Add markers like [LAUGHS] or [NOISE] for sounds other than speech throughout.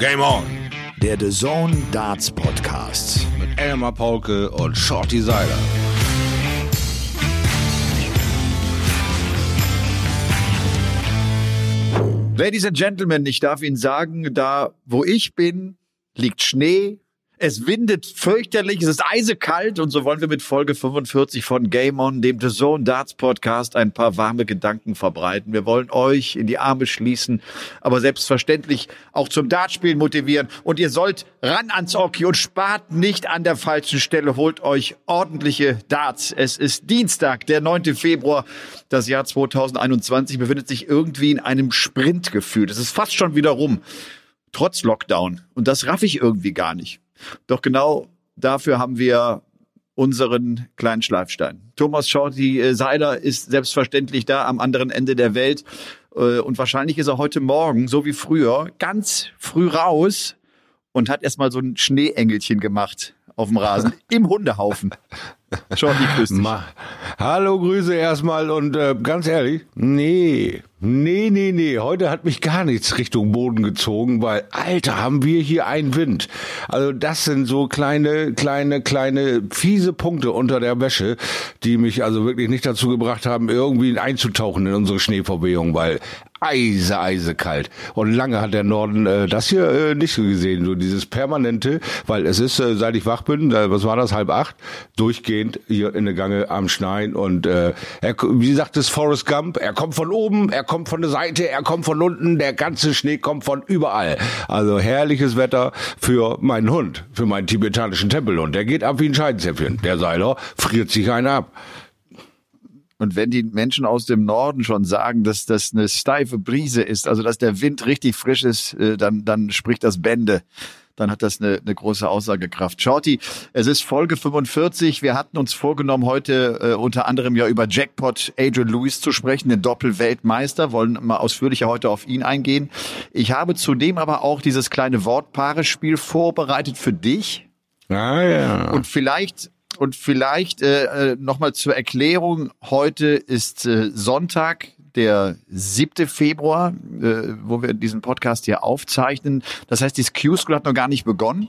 Game On. Der The Zone Darts Podcast. Mit Elmar Paulke und Shorty Seiler. Ladies and Gentlemen, ich darf Ihnen sagen, da wo ich bin, liegt Schnee, es windet fürchterlich, es ist eisekalt und so wollen wir mit Folge 45 von Game On, dem The Zone Darts Podcast, ein paar warme Gedanken verbreiten. Wir wollen euch in die Arme schließen, aber selbstverständlich auch zum Dartspielen motivieren. Und ihr sollt ran ans Oki und spart nicht an der falschen Stelle. Holt euch ordentliche Darts. Es ist Dienstag, der 9. Februar. Das Jahr 2021 befindet sich irgendwie in einem Sprintgefühl. Es ist fast schon wieder rum trotz Lockdown. Und das raff ich irgendwie gar nicht. Doch genau dafür haben wir unseren kleinen Schleifstein. Thomas Shorty äh, Seiler ist selbstverständlich da am anderen Ende der Welt. Äh, und wahrscheinlich ist er heute Morgen, so wie früher, ganz früh raus und hat erstmal so ein Schneeengelchen gemacht auf dem Rasen [LAUGHS] im Hundehaufen. Shorty, grüß dich. Ma Hallo, Grüße erstmal und äh, ganz ehrlich, nee, nee, nee, nee, heute hat mich gar nichts Richtung Boden gezogen, weil, Alter, haben wir hier einen Wind. Also das sind so kleine, kleine, kleine, fiese Punkte unter der Wäsche, die mich also wirklich nicht dazu gebracht haben, irgendwie einzutauchen in unsere Schneeverwehung, weil eise, eise kalt. Und lange hat der Norden äh, das hier äh, nicht so gesehen, so dieses permanente, weil es ist, äh, seit ich wach bin, äh, was war das, halb acht, durchgehend hier in der Gange am Schneien und äh, er, wie sagt es Forrest Gump, er kommt von oben, er kommt von der Seite, er kommt von unten, der ganze Schnee kommt von überall. Also herrliches Wetter für meinen Hund, für meinen tibetanischen Tempelhund. Der geht ab wie ein Scheidenzäpfchen. Der Seiler friert sich einen ab. Und wenn die Menschen aus dem Norden schon sagen, dass das eine steife Brise ist, also dass der Wind richtig frisch ist, äh, dann, dann spricht das Bände. Dann hat das eine, eine große Aussagekraft. Shorty, es ist Folge 45. Wir hatten uns vorgenommen, heute äh, unter anderem ja über Jackpot Adrian Lewis zu sprechen, den Doppelweltmeister. Wollen mal ausführlicher heute auf ihn eingehen. Ich habe zudem aber auch dieses kleine Wortpaarespiel vorbereitet für dich. Ah, ja. Und vielleicht und vielleicht äh, äh nochmal zur Erklärung, heute ist äh, Sonntag, der 7. Februar, äh, wo wir diesen Podcast hier aufzeichnen. Das heißt, die Q-School hat noch gar nicht begonnen.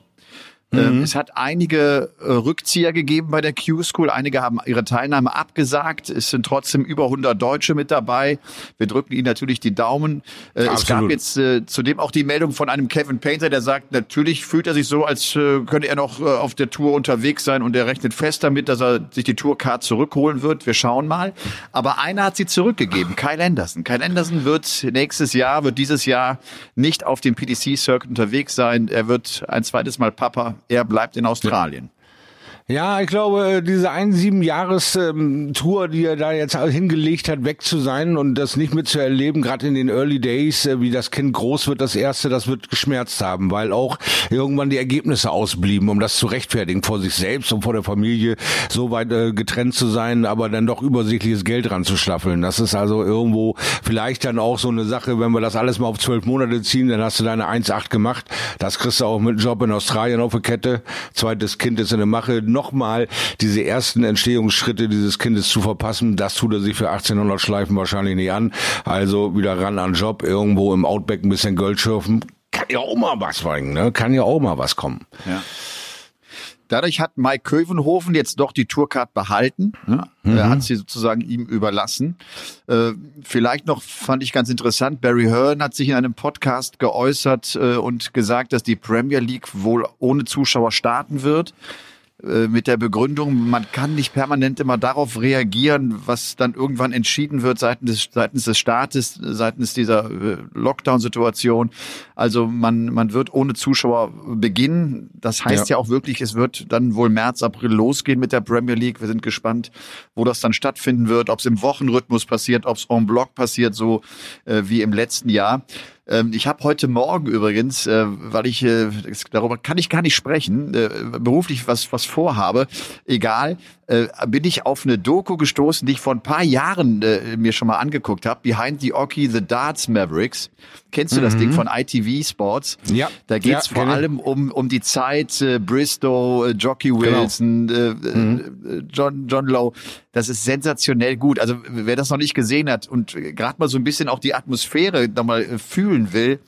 Ähm, mhm. Es hat einige äh, Rückzieher gegeben bei der Q-School. Einige haben ihre Teilnahme abgesagt. Es sind trotzdem über 100 Deutsche mit dabei. Wir drücken ihnen natürlich die Daumen. Äh, es gab jetzt äh, zudem auch die Meldung von einem Kevin Painter, der sagt, natürlich fühlt er sich so, als äh, könnte er noch äh, auf der Tour unterwegs sein und er rechnet fest damit, dass er sich die Tourcard zurückholen wird. Wir schauen mal. Aber einer hat sie zurückgegeben, Kyle Anderson. Kyle Anderson wird nächstes Jahr, wird dieses Jahr nicht auf dem PDC-Circuit unterwegs sein. Er wird ein zweites Mal Papa er bleibt in Australien. Ja, ich glaube, diese ein sieben Jahres ähm, Tour, die er da jetzt hingelegt hat, weg zu sein und das nicht mehr zu erleben, gerade in den Early Days, äh, wie das Kind groß wird, das erste, das wird geschmerzt haben, weil auch irgendwann die Ergebnisse ausblieben, um das zu rechtfertigen vor sich selbst und vor der Familie, so weit äh, getrennt zu sein, aber dann doch übersichtliches Geld ranzuschlaffeln. Das ist also irgendwo vielleicht dann auch so eine Sache, wenn wir das alles mal auf zwölf Monate ziehen, dann hast du deine 1,8 gemacht. Das kriegst du auch mit Job in Australien auf der Kette. Zweites Kind ist in der Mache nochmal diese ersten Entstehungsschritte dieses Kindes zu verpassen, das tut er sich für 1800 Schleifen wahrscheinlich nicht an. Also wieder ran an Job, irgendwo im Outback ein bisschen Gold schürfen. Kann ja auch mal was bringen, ne? Kann ja auch mal was kommen. Ja. Dadurch hat Mike Kövenhofen jetzt doch die Tourcard behalten. Ne? Mhm. Er hat sie sozusagen ihm überlassen. Äh, vielleicht noch fand ich ganz interessant, Barry Hearn hat sich in einem Podcast geäußert äh, und gesagt, dass die Premier League wohl ohne Zuschauer starten wird. Äh, mit der Begründung, man kann nicht permanent immer darauf reagieren, was dann irgendwann entschieden wird seitens des, seitens des Staates, seitens dieser äh, Lockdown-Situation. Also man, man wird ohne Zuschauer beginnen. Das heißt ja. ja auch wirklich, es wird dann wohl März, April losgehen mit der Premier League. Wir sind gespannt, wo das dann stattfinden wird, ob es im Wochenrhythmus passiert, ob es en bloc passiert, so äh, wie im letzten Jahr. Ähm, ich habe heute Morgen übrigens, äh, weil ich äh, darüber kann ich gar nicht sprechen, äh, beruflich was was vorhabe, egal, äh, bin ich auf eine Doku gestoßen, die ich vor ein paar Jahren äh, mir schon mal angeguckt habe, Behind the Oki The Darts Mavericks. Kennst du mhm. das Ding von ITV Sports? Ja. Da geht's ja, vor allem um um die Zeit äh, Bristow, äh, Jockey genau. Wilson, genau. äh, mhm. John John Lowe. Das ist sensationell gut. Also wer das noch nicht gesehen hat und gerade mal so ein bisschen auch die Atmosphäre nochmal fühlen will,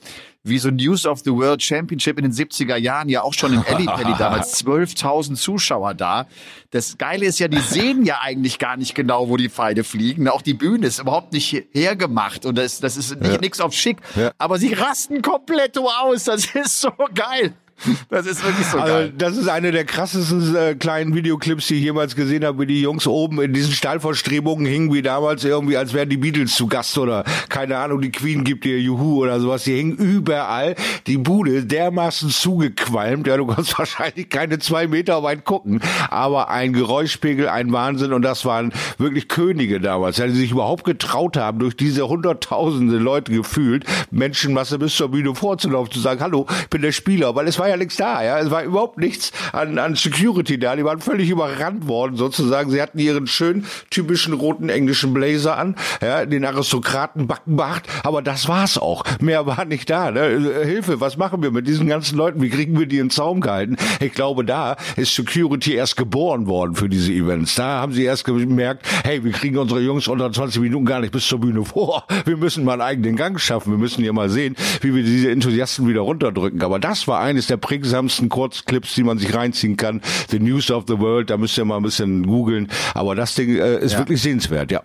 wie so News of the World Championship in den 70er Jahren, ja auch schon im Ellipelli [LAUGHS] damals, 12.000 Zuschauer da. Das Geile ist ja, die sehen ja eigentlich gar nicht genau, wo die Pfeile fliegen. Auch die Bühne ist überhaupt nicht hergemacht und das, das ist nicht ja. nix auf schick. Ja. Aber sie rasten komplett aus. Das ist so geil. [LAUGHS] Das ist wirklich so also, geil. Das ist eine der krassesten äh, kleinen Videoclips, die ich jemals gesehen habe, wie die Jungs oben in diesen Stahlverstrebungen hingen, wie damals irgendwie, als wären die Beatles zu Gast oder keine Ahnung, die Queen gibt ihr Juhu oder sowas. Die hingen überall. Die Bude dermaßen zugequalmt. Ja, du kannst [LAUGHS] wahrscheinlich keine zwei Meter weit gucken, aber ein Geräuschpegel, ein Wahnsinn und das waren wirklich Könige damals, ja, die sich überhaupt getraut haben, durch diese hunderttausende Leute gefühlt, Menschenmasse bis zur Bühne vorzulaufen, zu sagen, hallo, ich bin der Spieler, weil es war ja ja nichts da, ja. Es war überhaupt nichts an, an Security da. Die waren völlig überrannt worden, sozusagen. Sie hatten ihren schönen, typischen roten englischen Blazer an, ja, den Aristokraten Backenbart, aber das war's auch. Mehr war nicht da, ne? Hilfe, was machen wir mit diesen ganzen Leuten? Wie kriegen wir die in Zaum gehalten? Ich glaube, da ist Security erst geboren worden für diese Events. Da haben sie erst gemerkt, hey, wir kriegen unsere Jungs unter 20 Minuten gar nicht bis zur Bühne vor. Wir müssen mal einen eigenen Gang schaffen. Wir müssen hier mal sehen, wie wir diese Enthusiasten wieder runterdrücken. Aber das war eines der prägsamsten Kurzclips, die man sich reinziehen kann. The News of the World, da müsst ihr mal ein bisschen googeln. Aber das Ding äh, ist ja. wirklich sehenswert, ja.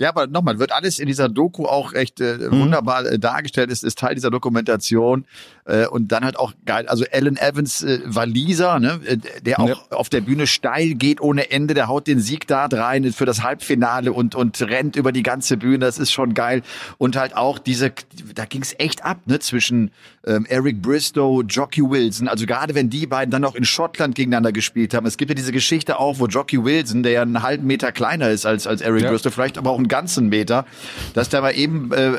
Ja, aber nochmal, wird alles in dieser Doku auch echt äh, mhm. wunderbar äh, dargestellt, ist, ist Teil dieser Dokumentation. Äh, und dann halt auch geil, also Alan Evans, äh, Waliser, ne, äh, der auch ja. auf der Bühne steil geht ohne Ende, der haut den Sieg da rein für das Halbfinale und, und rennt über die ganze Bühne, das ist schon geil. Und halt auch diese, da ging's echt ab, ne, zwischen ähm, Eric Bristow, Jockey Wilson, also gerade wenn die beiden dann noch in Schottland gegeneinander gespielt haben. Es gibt ja diese Geschichte auch, wo Jockey Wilson, der ja einen halben Meter kleiner ist als, als Eric ja. Bristow, vielleicht aber auch einen ganzen Meter, dass der mal eben äh,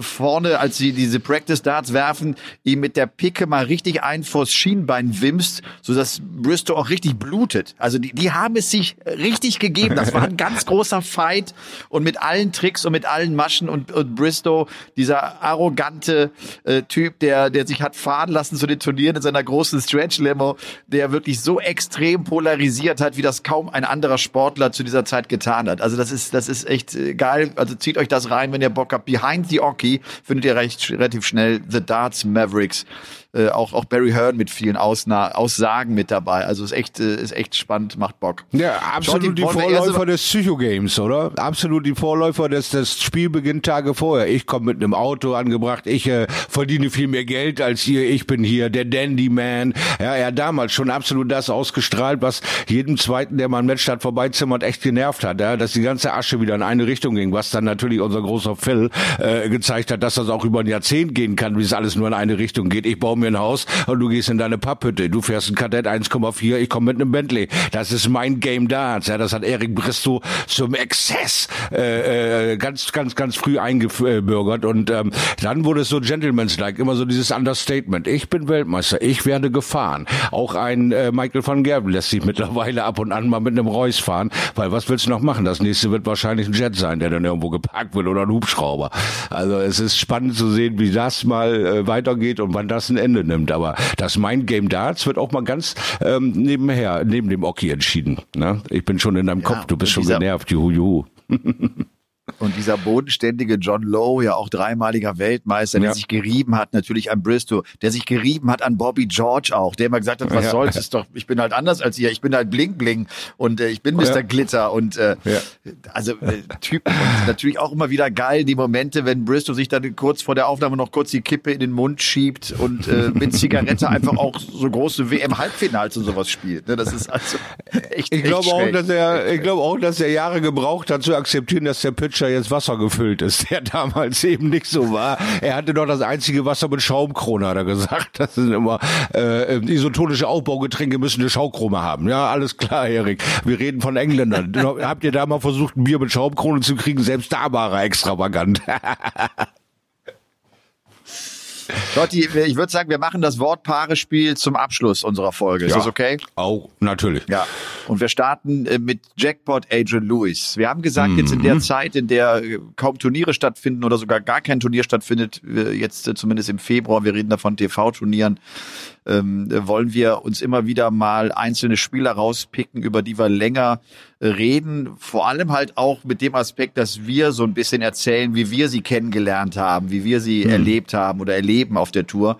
vorne, als sie diese Practice Darts werfen, ihm mit der Picke mal richtig ein vors Schienbein wimst, sodass Bristow auch richtig blutet. Also die, die haben es sich richtig gegeben. Das war ein ganz [LAUGHS] großer Fight und mit allen Tricks und mit allen Maschen und, und Bristow, dieser arrogante äh, Typ, der, der sich hat fahren lassen zu den Turnieren in seiner großen Stretch-Limo, der wirklich so extrem polarisiert hat, wie das kaum ein anderer Sportler zu dieser Zeit getan hat. Also das ist, das ist echt geil. Also zieht euch das rein, wenn ihr Bock habt. Behind the Oki findet ihr recht, relativ schnell The Darts Mavericks äh, auch, auch Barry Hearn mit vielen Ausna Aussagen mit dabei. Also ist echt, äh, ist echt spannend, macht Bock. Ja, absolut die Vorläufer des Psycho-Games, oder? Absolut die Vorläufer des, des Spielbeginn Tage vorher. Ich komme mit einem Auto angebracht, ich äh, verdiene viel mehr Geld als ihr, ich bin hier der Dandy Man. Ja, er hat damals schon absolut das ausgestrahlt, was jedem Zweiten, der mal ein Match hat vorbeizimmert, echt genervt hat, ja? dass die ganze Asche wieder in eine Richtung ging, was dann natürlich unser großer Phil äh, gezeigt hat, dass das auch über ein Jahrzehnt gehen kann, wie es alles nur in eine Richtung geht. Ich baue mir ein Haus und du gehst in deine Papphütte. Du fährst ein Kadett 1,4, ich komme mit einem Bentley. Das ist mein Game Dance. Ja, das hat Eric Bristow zum Exzess äh, äh, ganz, ganz, ganz früh eingebürgert. Und ähm, dann wurde es so Gentleman's-like, immer so dieses Understatement. Ich bin Weltmeister, ich werde gefahren. Auch ein äh, Michael van Gerben lässt sich mittlerweile ab und an mal mit einem Reus fahren, weil was willst du noch machen? Das nächste wird wahrscheinlich ein Jet sein, der dann irgendwo geparkt wird oder ein Hubschrauber. Also es ist spannend zu sehen, wie das mal äh, weitergeht und wann das ein Ende Ende nimmt. Aber das Mind Game Darts wird auch mal ganz ähm, nebenher, neben dem Oki entschieden. Ne? Ich bin schon in deinem ja, Kopf, du bist schon genervt, juhu, juhu. [LAUGHS] Und dieser bodenständige John Lowe, ja auch dreimaliger Weltmeister, der ja. sich gerieben hat natürlich an Bristow, der sich gerieben hat an Bobby George auch, der immer gesagt hat, was ja. soll's, ist doch, ich bin halt anders als ihr, ich bin halt Bling Bling und äh, ich bin Mr. Ja. Glitter und äh, also äh, Typen und natürlich auch immer wieder geil die Momente, wenn Bristow sich dann kurz vor der Aufnahme noch kurz die Kippe in den Mund schiebt und äh, mit Zigarette einfach auch so große WM-Halbfinals und sowas spielt. Ne? Das ist also echt Ich glaube auch, dass er, ich glaube auch, dass er Jahre gebraucht hat zu akzeptieren, dass der Pitcher Pitcher jetzt Wasser gefüllt ist, der [LAUGHS] damals eben nicht so war. Er hatte doch das einzige Wasser mit Schaumkrone, hat er gesagt. Das sind immer äh, isotonische Aufbaugetränke müssen eine Schaukrone haben. Ja, alles klar, Erik. Wir reden von Engländern. [LAUGHS] Habt ihr da mal versucht, ein Bier mit Schaumkrone zu kriegen? Selbst da war er extravagant. [LAUGHS] Lotti, ich würde sagen, wir machen das Wortpaarespiel zum Abschluss unserer Folge. Ist ja, das okay? Auch, natürlich. Ja. Und wir starten äh, mit Jackpot Adrian Lewis. Wir haben gesagt, mhm. jetzt in der mhm. Zeit, in der äh, kaum Turniere stattfinden oder sogar gar kein Turnier stattfindet, jetzt äh, zumindest im Februar, wir reden da von TV-Turnieren, ähm, wollen wir uns immer wieder mal einzelne Spieler rauspicken, über die wir länger reden. Vor allem halt auch mit dem Aspekt, dass wir so ein bisschen erzählen, wie wir sie kennengelernt haben, wie wir sie mhm. erlebt haben oder erleben auf der Tour.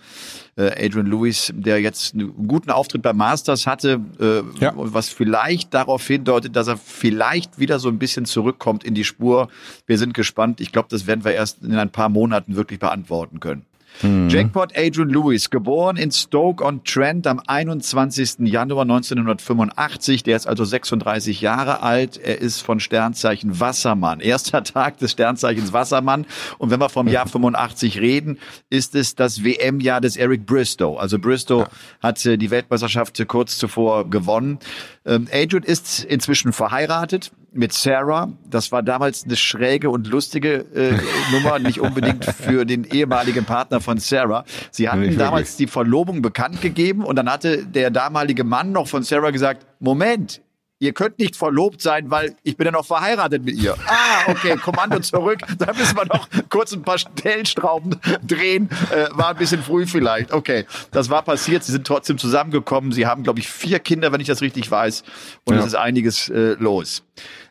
Äh, Adrian Lewis, der jetzt einen guten Auftritt beim Masters hatte, äh, ja. was vielleicht darauf hindeutet, dass er vielleicht wieder so ein bisschen zurückkommt in die Spur. Wir sind gespannt. Ich glaube, das werden wir erst in ein paar Monaten wirklich beantworten können. Mhm. Jackpot Adrian Lewis, geboren in Stoke-on-Trent am 21. Januar 1985. Der ist also 36 Jahre alt. Er ist von Sternzeichen Wassermann. Erster [LAUGHS] Tag des Sternzeichens Wassermann. Und wenn wir vom Jahr 85 reden, ist es das WM-Jahr des Eric Bristow. Also Bristow ja. hat die Weltmeisterschaft kurz zuvor gewonnen. Ähm, Adrian ist inzwischen verheiratet mit Sarah. Das war damals eine schräge und lustige äh, [LAUGHS] Nummer, nicht unbedingt für den ehemaligen Partner von Sarah. Sie hatten damals die Verlobung bekannt gegeben und dann hatte der damalige Mann noch von Sarah gesagt, Moment, ihr könnt nicht verlobt sein, weil ich bin ja noch verheiratet mit ihr. Ah, okay, Kommando zurück. [LAUGHS] Da müssen wir noch kurz ein paar Stellstrauben drehen. Äh, war ein bisschen früh vielleicht. Okay, das war passiert. Sie sind trotzdem zusammengekommen. Sie haben, glaube ich, vier Kinder, wenn ich das richtig weiß. Und ja. es ist einiges äh, los.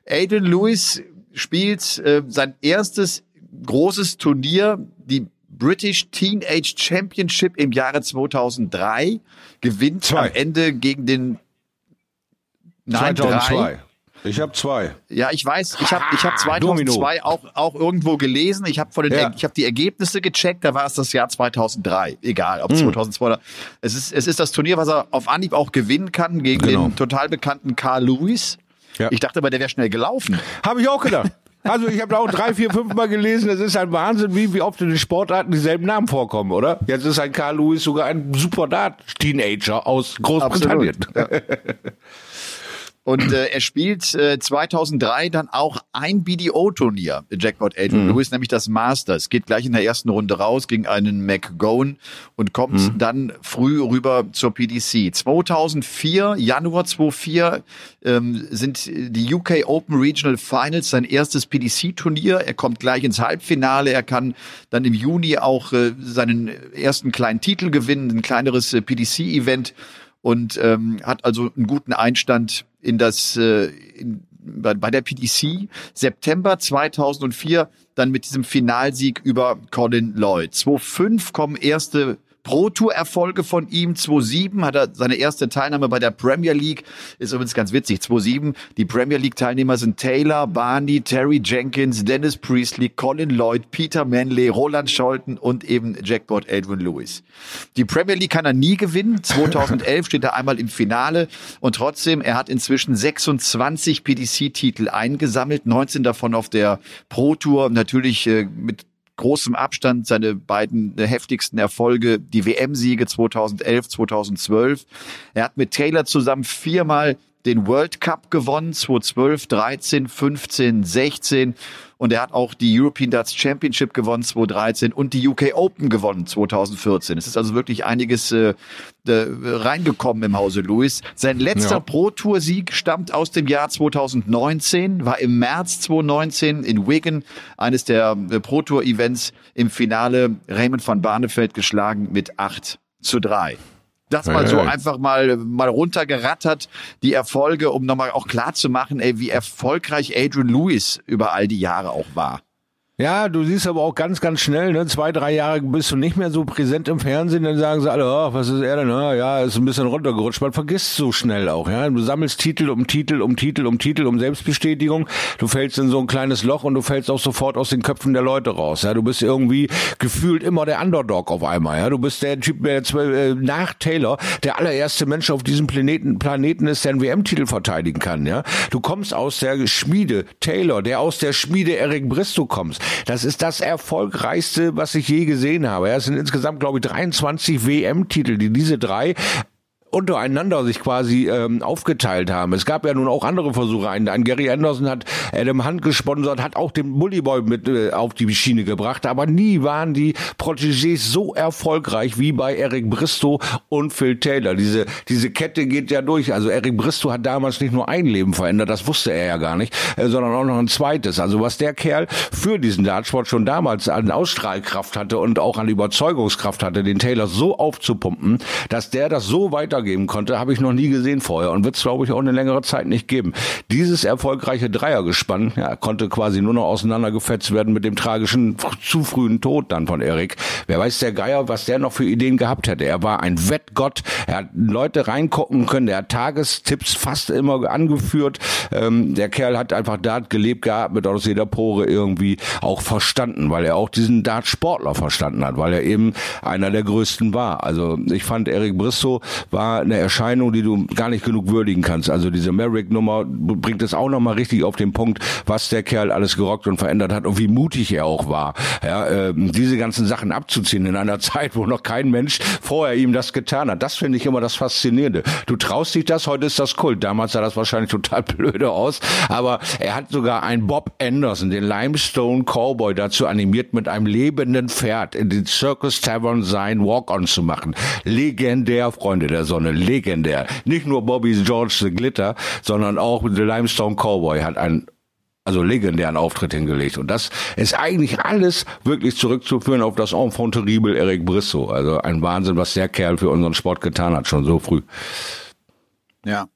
Aiden Lewis spielt äh, sein erstes großes Turnier, die British Teenage Championship im Jahre 2003, gewinnt Zwei. am Ende gegen den Nein, 2002. Drei. Ich habe zwei. Ja, ich weiß, ich habe ich hab [LAUGHS] 2002 auch, auch irgendwo gelesen. Ich habe von den, ja. ich habe die Ergebnisse gecheckt. Da war es das Jahr 2003. Egal, ob hm. 2002 es ist es ist das Turnier, was er auf Anhieb auch gewinnen kann gegen genau. den total bekannten Carl Lewis. Ja. Ich dachte aber, der wäre schnell gelaufen. Habe ich auch gedacht. [LAUGHS] Also ich habe auch drei, vier, fünf Mal gelesen, es ist ein Wahnsinn, wie, wie oft in den Sportarten dieselben Namen vorkommen, oder? Jetzt ist ein Carl Lewis sogar ein super Teenager aus Großbritannien. [LAUGHS] Und äh, er spielt äh, 2003 dann auch ein BDO-Turnier, Jackpot Adrian mhm. Lewis, nämlich das Masters. Geht gleich in der ersten Runde raus gegen einen McGowan und kommt mhm. dann früh rüber zur PDC. 2004, Januar 2004, ähm, sind die UK Open Regional Finals sein erstes PDC-Turnier. Er kommt gleich ins Halbfinale. Er kann dann im Juni auch äh, seinen ersten kleinen Titel gewinnen, ein kleineres äh, PDC-Event und ähm, hat also einen guten Einstand in das äh, in, bei, bei der PDC September 2004 dann mit diesem Finalsieg über Colin Lloyd. 2005 kommen erste Pro Tour Erfolge von ihm. 2007 hat er seine erste Teilnahme bei der Premier League. Ist übrigens ganz witzig. 2007 die Premier League Teilnehmer sind Taylor, Barney, Terry Jenkins, Dennis Priestley, Colin Lloyd, Peter Manley, Roland Scholten und eben Jackpot Edwin Lewis. Die Premier League kann er nie gewinnen. 2011 steht er einmal im Finale und trotzdem, er hat inzwischen 26 PDC-Titel eingesammelt, 19 davon auf der Pro Tour, natürlich äh, mit großem Abstand seine beiden heftigsten Erfolge, die WM-Siege 2011, 2012. Er hat mit Taylor zusammen viermal den World Cup gewonnen, 2012, 13, 15, 16 und er hat auch die European Darts Championship gewonnen 2013 und die UK Open gewonnen 2014. Es ist also wirklich einiges äh, äh, reingekommen im Hause Lewis. Sein letzter ja. Pro Tour Sieg stammt aus dem Jahr 2019, war im März 2019 in Wigan, eines der äh, Pro Tour Events im Finale Raymond van Barneveld geschlagen mit 8 zu 3. Das mal so einfach mal, mal runtergerattert, die Erfolge, um nochmal auch klar zu machen, ey, wie erfolgreich Adrian Lewis über all die Jahre auch war. Ja, du siehst aber auch ganz, ganz schnell, ne? zwei, drei Jahre bist du nicht mehr so präsent im Fernsehen, dann sagen sie alle, oh, was ist er denn? Oh, ja, ist ein bisschen runtergerutscht. Man vergisst so schnell auch. Ja? Du sammelst Titel um Titel um Titel um Titel um Selbstbestätigung. Du fällst in so ein kleines Loch und du fällst auch sofort aus den Köpfen der Leute raus. Ja? Du bist irgendwie gefühlt immer der Underdog auf einmal. Ja? Du bist der Typ, der äh, nach Taylor der allererste Mensch auf diesem Planeten, Planeten ist, der einen WM-Titel verteidigen kann. Ja? Du kommst aus der Schmiede Taylor, der aus der Schmiede Eric Bristow kommst. Das ist das erfolgreichste, was ich je gesehen habe. Es sind insgesamt, glaube ich, 23 WM-Titel, die diese drei untereinander sich quasi ähm, aufgeteilt haben. Es gab ja nun auch andere Versuche. Ein, ein Gary Anderson hat Adam Hunt gesponsert, hat auch den Bullyboy mit äh, auf die Schiene gebracht, aber nie waren die Protégés so erfolgreich wie bei Eric Bristow und Phil Taylor. Diese, diese Kette geht ja durch. Also Eric Bristow hat damals nicht nur ein Leben verändert, das wusste er ja gar nicht, äh, sondern auch noch ein zweites. Also was der Kerl für diesen Dartsport schon damals an Ausstrahlkraft hatte und auch an Überzeugungskraft hatte, den Taylor so aufzupumpen, dass der das so weitergeben konnte, habe ich noch nie gesehen vorher und wird es, glaube ich, auch eine längere Zeit nicht geben. Dieses erfolgreiche Dreiergespann ja, konnte quasi nur noch auseinandergefetzt werden mit dem tragischen, zu frühen Tod dann von Erik. Wer weiß der Geier, was der noch für Ideen gehabt hätte. Er war ein Wettgott, er hat Leute reingucken können, der hat Tagestipps fast immer angeführt. Ähm, der Kerl hat einfach Dart gelebt gehabt, mit aus jeder Pore irgendwie auch verstanden, weil er auch diesen Dart-Sportler verstanden hat, weil er eben einer der größten war. Also ich fand, Eric Bristow war eine Erscheinung, die du gar nicht genug würdigen kannst. Also diese Merrick-Nummer bringt es auch nochmal richtig auf den Punkt, was der Kerl alles gerockt und verändert hat und wie mutig er auch war. Ja, äh, diese ganzen Sachen abzuziehen in einer [LAUGHS] Zeit, wo noch kein Mensch vorher ihm das getan hat. Das finde ich immer das Faszinierende. Du traust dich das, heute ist das Kult. Damals sah das wahrscheinlich total [LAUGHS] blöde aus, aber er hat sogar einen Bob Anderson, den Limestone Cowboy, dazu animiert, mit einem lebenden Pferd in den Circus Tavern sein Walk-on zu machen. Legendär, Freunde der Sonne, legendär. Nicht nur Bobby's George the Glitter, sondern auch The Limestone Cowboy hat einen also legendären Auftritt hingelegt. Und das ist eigentlich alles wirklich zurückzuführen auf das Enfant terrible Eric Brisso. Also ein Wahnsinn, was der Kerl für unseren Sport getan hat, schon so früh. Ja.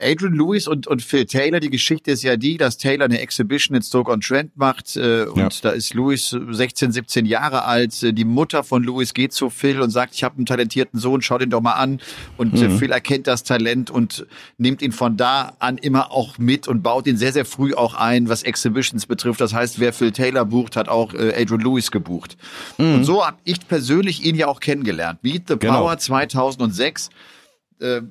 Adrian Lewis und, und Phil Taylor, die Geschichte ist ja die, dass Taylor eine Exhibition in Stoke-on-Trent macht äh, und ja. da ist Lewis 16, 17 Jahre alt. Die Mutter von Lewis geht zu Phil und sagt, ich habe einen talentierten Sohn, schau den doch mal an. Und äh, mhm. Phil erkennt das Talent und nimmt ihn von da an immer auch mit und baut ihn sehr, sehr früh auch ein, was Exhibitions betrifft. Das heißt, wer Phil Taylor bucht, hat auch äh, Adrian Lewis gebucht. Mhm. Und so habe ich persönlich ihn ja auch kennengelernt. Meet the genau. Power 2006 äh,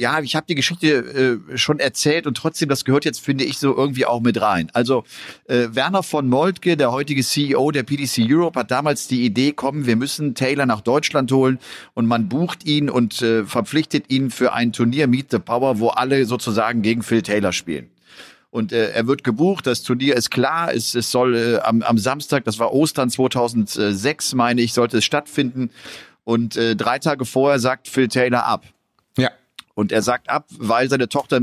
ja, ich habe die Geschichte äh, schon erzählt und trotzdem, das gehört jetzt, finde ich, so irgendwie auch mit rein. Also äh, Werner von Moltke, der heutige CEO der PDC Europe, hat damals die Idee kommen, wir müssen Taylor nach Deutschland holen und man bucht ihn und äh, verpflichtet ihn für ein Turnier Meet the Power, wo alle sozusagen gegen Phil Taylor spielen und äh, er wird gebucht. Das Turnier ist klar. Es, es soll äh, am, am Samstag, das war Ostern 2006, meine ich, sollte es stattfinden. Und äh, drei Tage vorher sagt Phil Taylor ab. Und er sagt ab, weil seine Tochter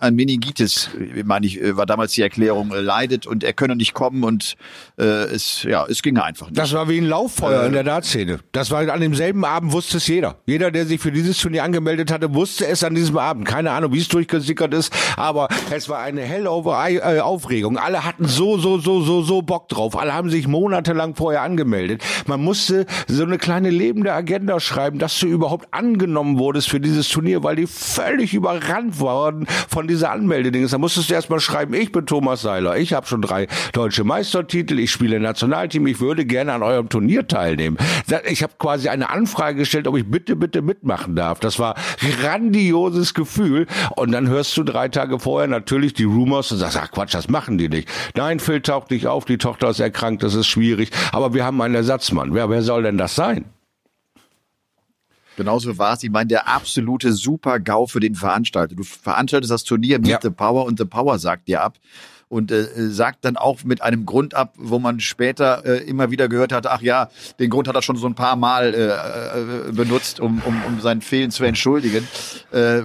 an Meningitis, meine ich, war damals die Erklärung, äh, leidet und er könne nicht kommen und äh, es, ja, es ging einfach nicht. Das war wie ein Lauffeuer äh, in der Dartszene. Das war an demselben Abend wusste es jeder. Jeder, der sich für dieses Turnier angemeldet hatte, wusste es an diesem Abend. Keine Ahnung, wie es durchgesickert ist, aber es war eine helle äh, Aufregung. Alle hatten so, so, so, so, so Bock drauf. Alle haben sich monatelang vorher angemeldet. Man musste so eine kleine lebende Agenda schreiben, dass du überhaupt angenommen wurdest für dieses Turnier, weil die völlig überrannt worden von dieser Anmeldedings. Da musstest du erstmal schreiben, ich bin Thomas Seiler, ich habe schon drei deutsche Meistertitel, ich spiele Nationalteam, ich würde gerne an eurem Turnier teilnehmen. Ich habe quasi eine Anfrage gestellt, ob ich bitte, bitte mitmachen darf. Das war grandioses Gefühl. Und dann hörst du drei Tage vorher natürlich die Rumors und sagst, ach Quatsch, das machen die nicht. Nein, Phil taucht nicht auf, die Tochter ist erkrankt, das ist schwierig. Aber wir haben einen Ersatzmann. Wer, wer soll denn das sein? Genauso war es. Ich meine, der absolute Super-GAU für den Veranstalter. Du veranstaltest das Turnier mit ja. The Power und The Power sagt dir ab und äh, sagt dann auch mit einem Grund ab, wo man später äh, immer wieder gehört hat, ach ja, den Grund hat er schon so ein paar Mal äh, äh, benutzt, um, um, um seinen Fehlen zu entschuldigen. Äh,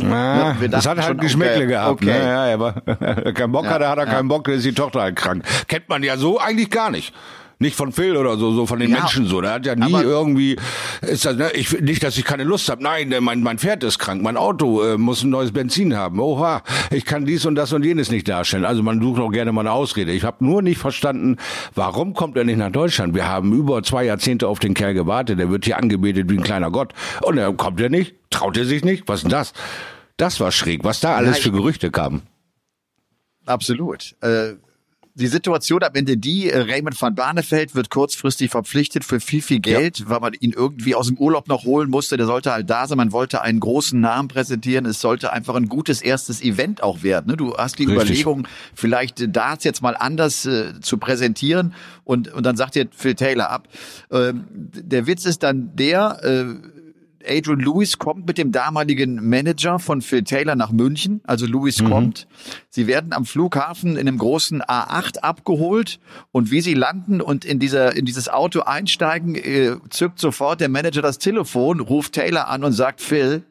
Ah, ne, das hat halt Geschmäckle okay, gehabt. Okay. Ne? Ja, aber [LAUGHS] kein Bock ja, hat er, hat er ja. keinen Bock, ist die Tochter halt krank. Kennt man ja so eigentlich gar nicht nicht von Phil oder so, so von den ja, Menschen so. Der hat ja nie irgendwie, ist das, ne, ich, nicht, dass ich keine Lust habe. Nein, mein, mein Pferd ist krank, mein Auto äh, muss ein neues Benzin haben. Oha, ich kann dies und das und jenes nicht darstellen. Also man sucht auch gerne mal eine Ausrede. Ich habe nur nicht verstanden, warum kommt er nicht nach Deutschland? Wir haben über zwei Jahrzehnte auf den Kerl gewartet. Der wird hier angebetet wie ein kleiner Gott. Und er kommt er nicht, traut er sich nicht. Was ist denn das? Das war schräg, was da alles ja, für Gerüchte kamen. Absolut. Äh, die Situation am Ende die, äh, Raymond van Barneveld wird kurzfristig verpflichtet für viel, viel Geld, ja. weil man ihn irgendwie aus dem Urlaub noch holen musste. Der sollte halt da sein. Man wollte einen großen Namen präsentieren. Es sollte einfach ein gutes erstes Event auch werden. Ne? Du hast die Richtig. Überlegung, vielleicht Darts jetzt mal anders äh, zu präsentieren und, und dann sagt dir Phil Taylor ab. Ähm, der Witz ist dann der, äh, Adrian Lewis kommt mit dem damaligen Manager von Phil Taylor nach München. Also Lewis mhm. kommt. Sie werden am Flughafen in einem großen A8 abgeholt und wie sie landen und in dieser in dieses Auto einsteigen, äh, zückt sofort der Manager das Telefon, ruft Taylor an und sagt Phil,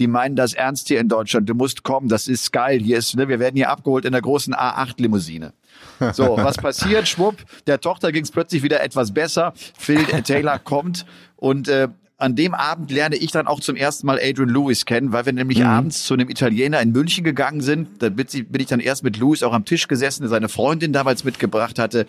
die meinen das ernst hier in Deutschland. Du musst kommen, das ist geil. Hier ist, ne, wir werden hier abgeholt in der großen A8-Limousine. So, [LAUGHS] was passiert? Schwupp, der Tochter ging es plötzlich wieder etwas besser. Phil Taylor kommt und äh, an dem Abend lerne ich dann auch zum ersten Mal Adrian Lewis kennen, weil wir nämlich mhm. abends zu einem Italiener in München gegangen sind. Da bin ich dann erst mit Lewis auch am Tisch gesessen, der seine Freundin damals mitgebracht hatte.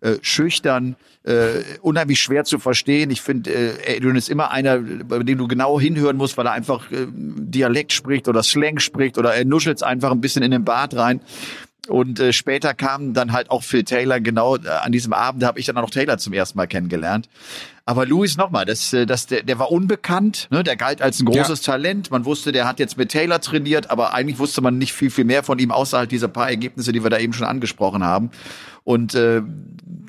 Äh, schüchtern, äh, unheimlich schwer zu verstehen. Ich finde, äh, Adrian ist immer einer, bei dem du genau hinhören musst, weil er einfach äh, Dialekt spricht oder Slang spricht oder er nuschelt einfach ein bisschen in den Bart rein. Und äh, später kam dann halt auch Phil Taylor, genau äh, an diesem Abend habe ich dann auch noch Taylor zum ersten Mal kennengelernt. Aber Louis nochmal, das, äh, das, der, der war unbekannt, ne? der galt als ein großes ja. Talent. Man wusste, der hat jetzt mit Taylor trainiert, aber eigentlich wusste man nicht viel, viel mehr von ihm, außerhalb dieser paar Ergebnisse, die wir da eben schon angesprochen haben. Und äh,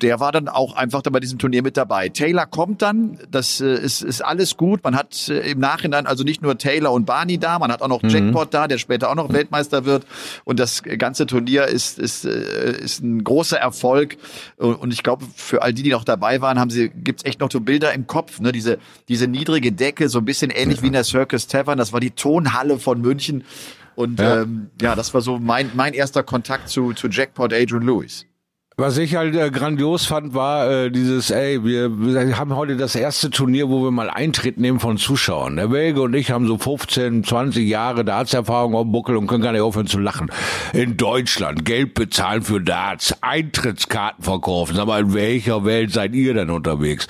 der war dann auch einfach da bei diesem Turnier mit dabei. Taylor kommt dann, das äh, ist, ist alles gut. Man hat äh, im Nachhinein also nicht nur Taylor und Barney da, man hat auch noch mhm. Jackpot da, der später auch noch Weltmeister wird. Und das ganze Turnier ist, ist, äh, ist ein großer Erfolg. Und ich glaube, für all die, die noch dabei waren, haben sie, gibt's echt noch so Bilder im Kopf, ne? Diese, diese niedrige Decke, so ein bisschen ähnlich ja. wie in der Circus Tavern. Das war die Tonhalle von München. Und ja, ähm, ja das war so mein, mein erster Kontakt zu, zu Jackpot Adrian Lewis. Was ich halt äh, grandios fand, war äh, dieses, ey, wir, wir haben heute das erste Turnier, wo wir mal Eintritt nehmen von Zuschauern. Der Welge und ich haben so 15, 20 Jahre Darts-Erfahrung auf dem Buckel und können gar nicht aufhören zu lachen. In Deutschland Geld bezahlen für Darts, Eintrittskarten verkaufen. Aber in welcher Welt seid ihr denn unterwegs?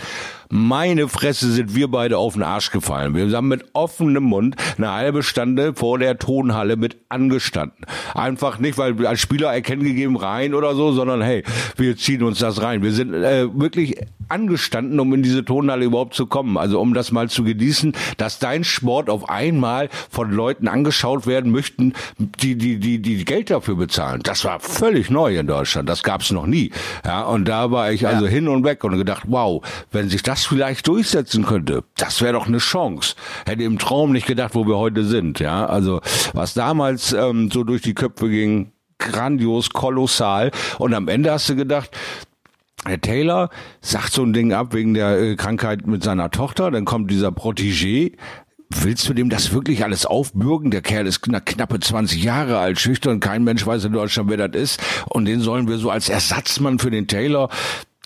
Meine Fresse sind wir beide auf den Arsch gefallen. Wir haben mit offenem Mund eine halbe Stunde vor der Tonhalle mit angestanden. Einfach nicht, weil wir als Spieler erkennen gegeben rein oder so, sondern hey, wir ziehen uns das rein. Wir sind äh, wirklich angestanden, um in diese Tonhalle überhaupt zu kommen. Also um das mal zu genießen, dass dein Sport auf einmal von Leuten angeschaut werden möchten, die die die die Geld dafür bezahlen. Das war völlig neu in Deutschland. Das gab's noch nie. Ja, und da war ich also ja. hin und weg und gedacht, wow, wenn sich das das vielleicht durchsetzen könnte, das wäre doch eine Chance. Hätte im Traum nicht gedacht, wo wir heute sind. Ja, also was damals ähm, so durch die Köpfe ging, grandios, kolossal. Und am Ende hast du gedacht, Herr Taylor sagt so ein Ding ab wegen der äh, Krankheit mit seiner Tochter, dann kommt dieser Protégé, Willst du dem das wirklich alles aufbürgen? Der Kerl ist knapp, knappe 20 Jahre alt, schüchtern, kein Mensch weiß in Deutschland, wer das ist. Und den sollen wir so als Ersatzmann für den Taylor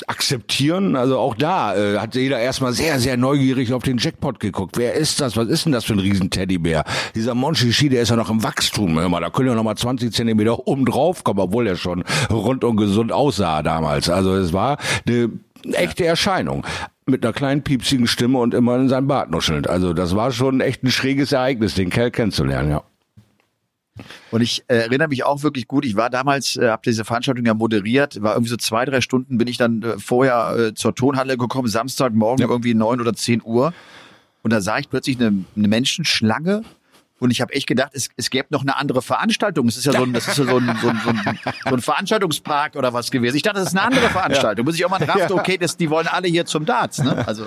akzeptieren. Also auch da äh, hat jeder erstmal sehr, sehr neugierig auf den Jackpot geguckt. Wer ist das? Was ist denn das für ein Riesen-Teddybär? Dieser Monchichi, der ist ja noch im Wachstum. Hör mal, da können ja noch mal 20 Zentimeter oben drauf kommen, obwohl er schon rund und gesund aussah damals. Also es war eine echte Erscheinung mit einer kleinen piepsigen Stimme und immer in sein Bart nuschelnd. Also das war schon echt ein schräges Ereignis, den Kerl kennenzulernen, ja. Und ich äh, erinnere mich auch wirklich gut, ich war damals, äh, habe diese Veranstaltung ja moderiert, war irgendwie so zwei, drei Stunden bin ich dann äh, vorher äh, zur Tonhalle gekommen, Samstagmorgen ja. irgendwie neun oder zehn Uhr. Und da sah ich plötzlich eine, eine Menschenschlange und ich habe echt gedacht, es, es gäbe noch eine andere Veranstaltung. Es ist ja so ein, das ist ja so ein, so ein, so ein, so ein Veranstaltungspark oder was gewesen. Ich dachte, das ist eine andere Veranstaltung. Ja. Muss ich auch mal raffen, okay, das, die wollen alle hier zum Darts. Ne? Also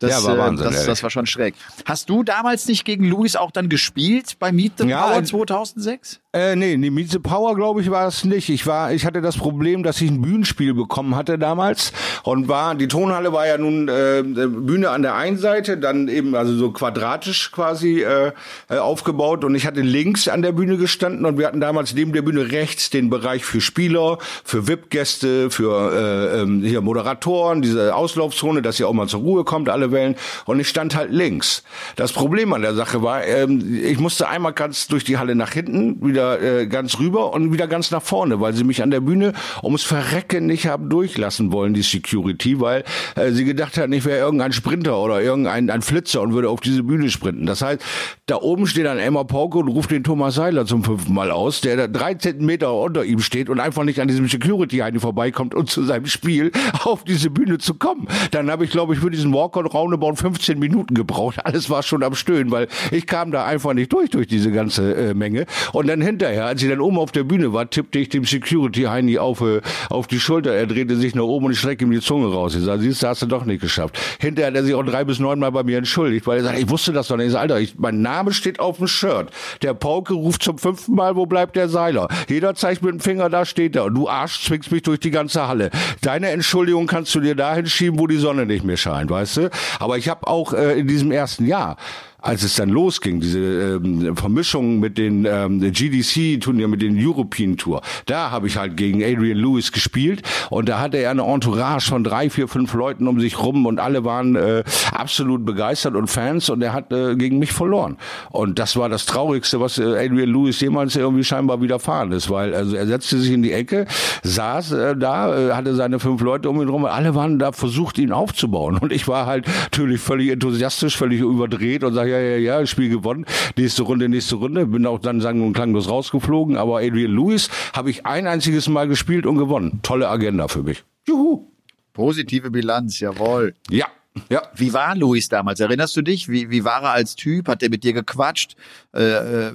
das, ja, war äh, Wahnsinn, das, das war schon schräg. Hast du damals nicht gegen Luis auch dann gespielt bei Meet the ja, Power 2006? Äh, nee, nee, Meet the Power, glaube ich, war es nicht. Ich war, ich hatte das Problem, dass ich ein Bühnenspiel bekommen hatte damals und war, die Tonhalle war ja nun äh, Bühne an der einen Seite, dann eben also so quadratisch quasi äh, äh aufgebaut und ich hatte links an der Bühne gestanden und wir hatten damals neben der Bühne rechts den Bereich für Spieler, für VIP-Gäste, für äh, ähm, hier Moderatoren, diese Auslaufzone, dass ihr auch mal zur Ruhe kommt, alle Wellen und ich stand halt links. Das Problem an der Sache war, ähm, ich musste einmal ganz durch die Halle nach hinten wieder äh, ganz rüber und wieder ganz nach vorne, weil sie mich an der Bühne ums Verrecken nicht haben durchlassen wollen, die Security, weil äh, sie gedacht hatten, ich wäre irgendein Sprinter oder irgendein ein Flitzer und würde auf diese Bühne sprinten. Das heißt, da oben steht dann Emma Pauke und ruft den Thomas Seiler zum fünften Mal aus, der da 13 Meter unter ihm steht und einfach nicht an diesem Security heini vorbeikommt und zu seinem Spiel [LAUGHS] auf diese Bühne zu kommen. Dann habe ich, glaube ich, für diesen Walkout roundabout 15 Minuten gebraucht. Alles war schon am Stöhnen, weil ich kam da einfach nicht durch, durch diese ganze äh, Menge. Und dann hinterher, als ich dann oben auf der Bühne war, tippte ich dem Security-Heini auf, äh, auf die Schulter. Er drehte sich nach oben und ich streckte ihm die Zunge raus. Ich sage, siehst du, hast du doch nicht geschafft. Hinterher hat er sich auch drei bis neun Mal bei mir entschuldigt, weil er sagt, ich wusste das doch nicht. Ich sag, Alter, ich, mein Name steht auf dem Shirt. Der Pauke ruft zum fünften Mal, wo bleibt der Seiler? Jeder zeigt mit dem Finger, da steht er. Und du Arsch zwingst mich durch die ganze Halle. Deine Entschuldigung kannst du dir dahin schieben, wo die Sonne nicht mehr scheint, weißt du? Aber ich habe auch äh, in diesem ersten Jahr als es dann losging, diese ähm, Vermischung mit den ähm, GDC-Turnier, mit den European Tour, da habe ich halt gegen Adrian Lewis gespielt und da hatte er eine Entourage von drei, vier, fünf Leuten um sich rum und alle waren äh, absolut begeistert und Fans und er hat äh, gegen mich verloren. Und das war das Traurigste, was äh, Adrian Lewis jemals irgendwie scheinbar widerfahren ist, weil also er setzte sich in die Ecke, saß äh, da, äh, hatte seine fünf Leute um ihn rum, alle waren da versucht, ihn aufzubauen und ich war halt natürlich völlig enthusiastisch, völlig überdreht und sage, ja, ja, ja, Spiel gewonnen. Nächste Runde, nächste Runde. Bin auch dann sagen und klanglos rausgeflogen. Aber Adrian Lewis habe ich ein einziges Mal gespielt und gewonnen. Tolle Agenda für mich. Juhu. Positive Bilanz, jawohl. Ja, ja. Wie war Luis damals? Erinnerst du dich? Wie, wie war er als Typ? Hat er mit dir gequatscht? Äh, äh,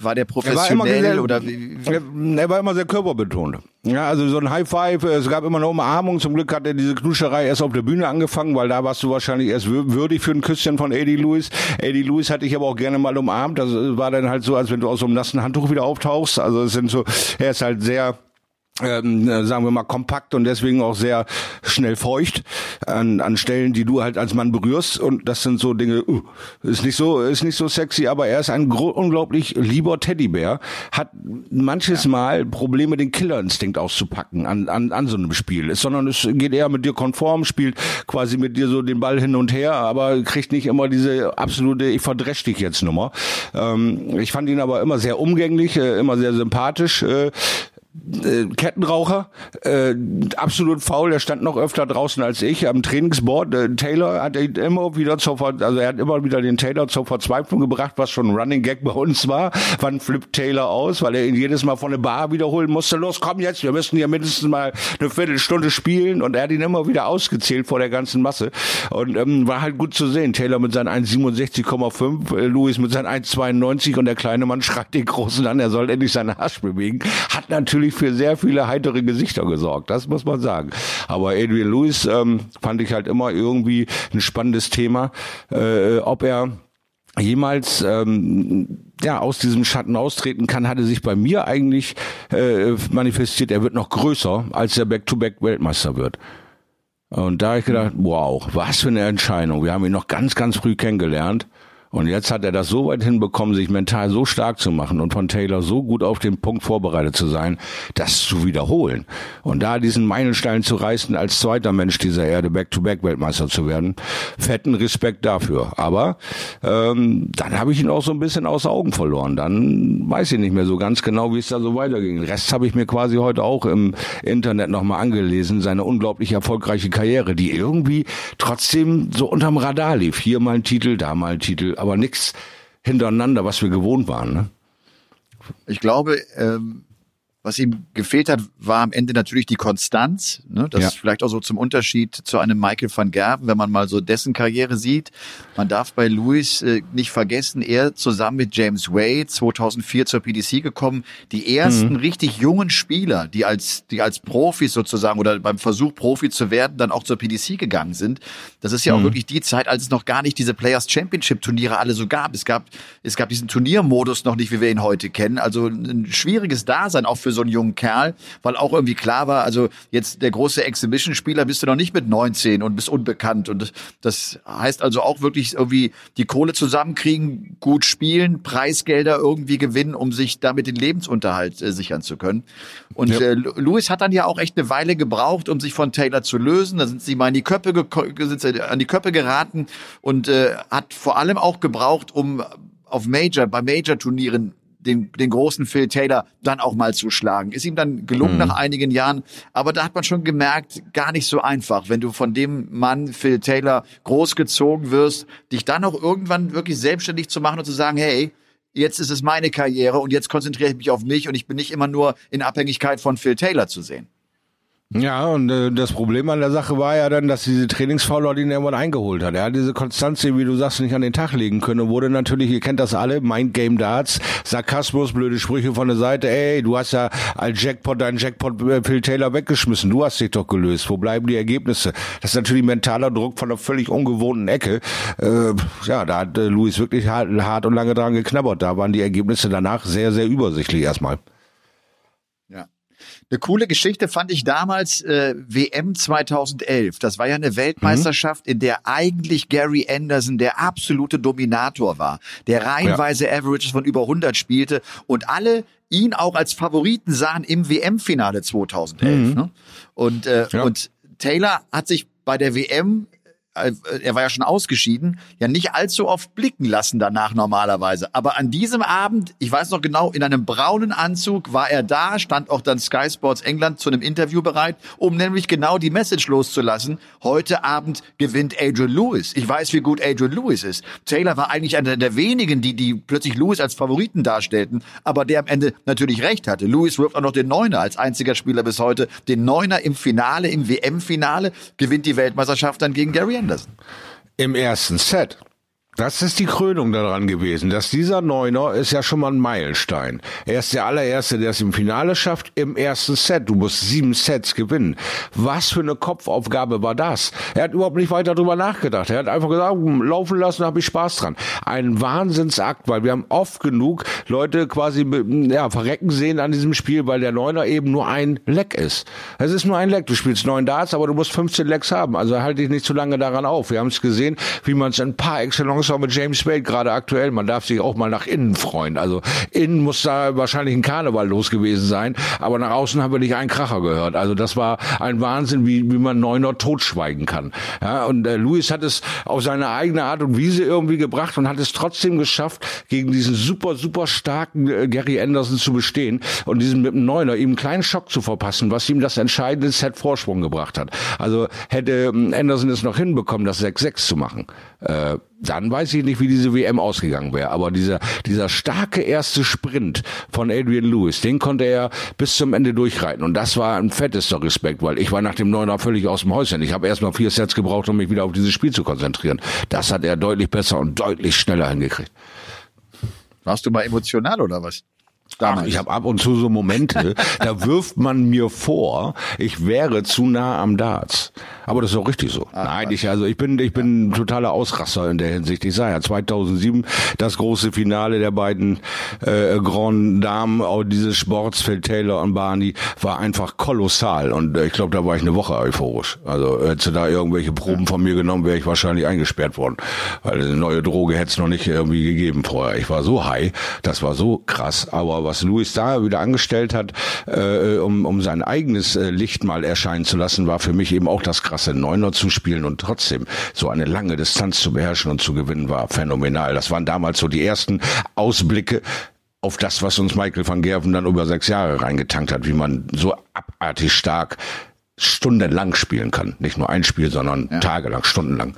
war der professionell er war oder wie? Er war immer sehr körperbetont. Ja, also so ein High Five, es gab immer eine Umarmung. Zum Glück hat er diese Knuscherei erst auf der Bühne angefangen, weil da warst du wahrscheinlich erst würdig für ein Küsschen von Eddie Lewis. Eddie Lewis hatte ich aber auch gerne mal umarmt. Das war dann halt so, als wenn du aus so einem nassen Handtuch wieder auftauchst. Also es sind so, er ist halt sehr ähm, äh, sagen wir mal kompakt und deswegen auch sehr schnell feucht an, an Stellen, die du halt als Mann berührst und das sind so Dinge, uh, ist nicht so ist nicht so sexy, aber er ist ein unglaublich lieber Teddybär, hat manches ja. Mal Probleme den Killerinstinkt auszupacken an, an an so einem Spiel, ist, sondern es geht eher mit dir konform, spielt quasi mit dir so den Ball hin und her, aber kriegt nicht immer diese absolute ich verdresch dich jetzt Nummer. Ähm, ich fand ihn aber immer sehr umgänglich, äh, immer sehr sympathisch. Äh, äh, Kettenraucher, äh, absolut faul, der stand noch öfter draußen als ich am Trainingsboard. Äh, Taylor hat immer wieder zur, also er hat immer wieder den Taylor zur Verzweiflung gebracht, was schon ein Running Gag bei uns war. Wann flippt Taylor aus, weil er ihn jedes Mal von der Bar wiederholen musste. Los, komm jetzt, wir müssen hier mindestens mal eine Viertelstunde spielen und er hat ihn immer wieder ausgezählt vor der ganzen Masse und ähm, war halt gut zu sehen. Taylor mit seinen 1,67,5, äh, Louis mit seinen 1,92 und der kleine Mann schreit den Großen an, er soll endlich seine Arsch bewegen. Hat natürlich natürlich für sehr viele heitere Gesichter gesorgt, das muss man sagen. Aber Adrian Lewis ähm, fand ich halt immer irgendwie ein spannendes Thema, äh, ob er jemals ähm, ja aus diesem Schatten austreten kann, hatte sich bei mir eigentlich äh, manifestiert. Er wird noch größer, als er Back-to-Back-Weltmeister wird. Und da habe ich gedacht, wow, was für eine Entscheidung. Wir haben ihn noch ganz, ganz früh kennengelernt. Und jetzt hat er das so weit hinbekommen, sich mental so stark zu machen und von Taylor so gut auf den Punkt vorbereitet zu sein, das zu wiederholen. Und da diesen Meilenstein zu reißen, als zweiter Mensch dieser Erde Back-to-Back-Weltmeister zu werden, fetten Respekt dafür. Aber ähm, dann habe ich ihn auch so ein bisschen aus Augen verloren. Dann weiß ich nicht mehr so ganz genau, wie es da so weiterging. Den Rest habe ich mir quasi heute auch im Internet nochmal angelesen. Seine unglaublich erfolgreiche Karriere, die irgendwie trotzdem so unterm Radar lief. Hier mal ein Titel, da mal ein Titel aber nichts hintereinander, was wir gewohnt waren. Ne? Ich glaube, ähm, was ihm gefehlt hat, war am Ende natürlich die Konstanz. Ne? Das ja. ist vielleicht auch so zum Unterschied zu einem Michael van Gerven, wenn man mal so dessen Karriere sieht. Man darf bei Lewis äh, nicht vergessen, er zusammen mit James Wade 2004 zur PDC gekommen. Die ersten mhm. richtig jungen Spieler, die als, die als Profis sozusagen oder beim Versuch Profi zu werden, dann auch zur PDC gegangen sind. Das ist ja mhm. auch wirklich die Zeit, als es noch gar nicht diese Players Championship Turniere alle so gab. Es gab, es gab diesen Turniermodus noch nicht, wie wir ihn heute kennen. Also ein schwieriges Dasein auch für so einen jungen Kerl, weil auch irgendwie klar war, also jetzt der große Exhibition-Spieler bist du noch nicht mit 19 und bist unbekannt. Und das heißt also auch wirklich irgendwie die Kohle zusammenkriegen, gut spielen, Preisgelder irgendwie gewinnen, um sich damit den Lebensunterhalt äh, sichern zu können. Und ja. äh, Lewis hat dann ja auch echt eine Weile gebraucht, um sich von Taylor zu lösen. Da sind sie mal in die Köpfe, sind sie an die Köpfe geraten und äh, hat vor allem auch gebraucht, um auf Major, bei Major-Turnieren den, den großen Phil Taylor dann auch mal zu schlagen. Ist ihm dann gelungen mhm. nach einigen Jahren, aber da hat man schon gemerkt, gar nicht so einfach, wenn du von dem Mann Phil Taylor großgezogen wirst, dich dann auch irgendwann wirklich selbstständig zu machen und zu sagen, hey, jetzt ist es meine Karriere und jetzt konzentriere ich mich auf mich und ich bin nicht immer nur in Abhängigkeit von Phil Taylor zu sehen. Ja, und äh, das Problem an der Sache war ja dann, dass diese Trainingsfaulheit ihn irgendwann eingeholt hat. Er hat diese Konstanz, wie du sagst, nicht an den Tag legen können und wurde natürlich, ihr kennt das alle, Mind Game Darts, Sarkasmus, blöde Sprüche von der Seite, ey, du hast ja als Jackpot deinen Jackpot äh, Phil Taylor weggeschmissen, du hast dich doch gelöst, wo bleiben die Ergebnisse? Das ist natürlich mentaler Druck von einer völlig ungewohnten Ecke. Äh, ja, da hat äh, Luis wirklich hart, hart und lange dran geknabbert. Da waren die Ergebnisse danach sehr, sehr übersichtlich erstmal. Eine coole Geschichte fand ich damals äh, WM 2011. Das war ja eine Weltmeisterschaft, mhm. in der eigentlich Gary Anderson der absolute Dominator war, der reihenweise ja. Averages von über 100 spielte und alle ihn auch als Favoriten sahen im WM-Finale 2011. Mhm. Ne? Und, äh, ja. und Taylor hat sich bei der WM er war ja schon ausgeschieden, ja nicht allzu oft blicken lassen danach normalerweise. Aber an diesem Abend, ich weiß noch genau, in einem braunen Anzug war er da, stand auch dann Sky Sports England zu einem Interview bereit, um nämlich genau die Message loszulassen. Heute Abend gewinnt Adrian Lewis. Ich weiß, wie gut Adrian Lewis ist. Taylor war eigentlich einer der wenigen, die, die plötzlich Lewis als Favoriten darstellten, aber der am Ende natürlich recht hatte. Lewis wirft auch noch den Neuner als einziger Spieler bis heute. Den Neuner im Finale, im WM-Finale, gewinnt die Weltmeisterschaft dann gegen Gary Anderson. Im ersten Set. Das ist die Krönung daran gewesen, dass dieser Neuner ist ja schon mal ein Meilenstein. Er ist der allererste, der es im Finale schafft, im ersten Set. Du musst sieben Sets gewinnen. Was für eine Kopfaufgabe war das? Er hat überhaupt nicht weiter darüber nachgedacht. Er hat einfach gesagt, hm, laufen lassen, habe ich Spaß dran. Ein Wahnsinnsakt, weil wir haben oft genug Leute quasi ja, verrecken sehen an diesem Spiel, weil der Neuner eben nur ein Leck ist. Es ist nur ein Leck. Du spielst neun Darts, aber du musst 15 Lecks haben. Also halte dich nicht zu lange daran auf. Wir haben es gesehen, wie man es ein paar Excellence auch mit James Wade gerade aktuell. Man darf sich auch mal nach innen freuen. Also innen muss da wahrscheinlich ein Karneval los gewesen sein, aber nach außen haben wir nicht einen Kracher gehört. Also das war ein Wahnsinn, wie, wie man Neuner totschweigen kann. Ja, und äh, Luis hat es auf seine eigene Art und Weise irgendwie gebracht und hat es trotzdem geschafft, gegen diesen super, super starken äh, Gary Anderson zu bestehen und diesen mit dem Neuner ihm einen kleinen Schock zu verpassen, was ihm das entscheidende Set Vorsprung gebracht hat. Also hätte ähm, Anderson es noch hinbekommen, das 6-6 zu machen, äh, dann weiß ich nicht, wie diese WM ausgegangen wäre. Aber dieser, dieser starke erste Sprint von Adrian Lewis, den konnte er bis zum Ende durchreiten. Und das war ein fettester Respekt, weil ich war nach dem Neuner völlig aus dem Häuschen. Ich habe erst mal vier Sets gebraucht, um mich wieder auf dieses Spiel zu konzentrieren. Das hat er deutlich besser und deutlich schneller hingekriegt. Warst du mal emotional oder was? Ach, ich habe ab und zu so Momente, [LAUGHS] da wirft man mir vor, ich wäre zu nah am Darts. Aber das ist auch richtig so. Ach, Nein, ich also ich bin ich bin totaler Ausraster in der Hinsicht. Ich sah ja 2007 das große Finale der beiden äh, Grand Damen auch dieses Sports Phil Taylor und Barney war einfach kolossal und äh, ich glaube, da war ich eine Woche euphorisch. Also hätte da irgendwelche Proben von mir genommen, wäre ich wahrscheinlich eingesperrt worden, weil eine neue Droge hätte es noch nicht irgendwie gegeben vorher. Ich war so high, das war so krass, aber was Louis da wieder angestellt hat, äh, um, um sein eigenes äh, Licht mal erscheinen zu lassen, war für mich eben auch das krasse Neuner zu spielen und trotzdem so eine lange Distanz zu beherrschen und zu gewinnen war phänomenal. Das waren damals so die ersten Ausblicke auf das, was uns Michael van Gerven dann über sechs Jahre reingetankt hat, wie man so abartig stark stundenlang spielen kann. Nicht nur ein Spiel, sondern ja. tagelang, stundenlang.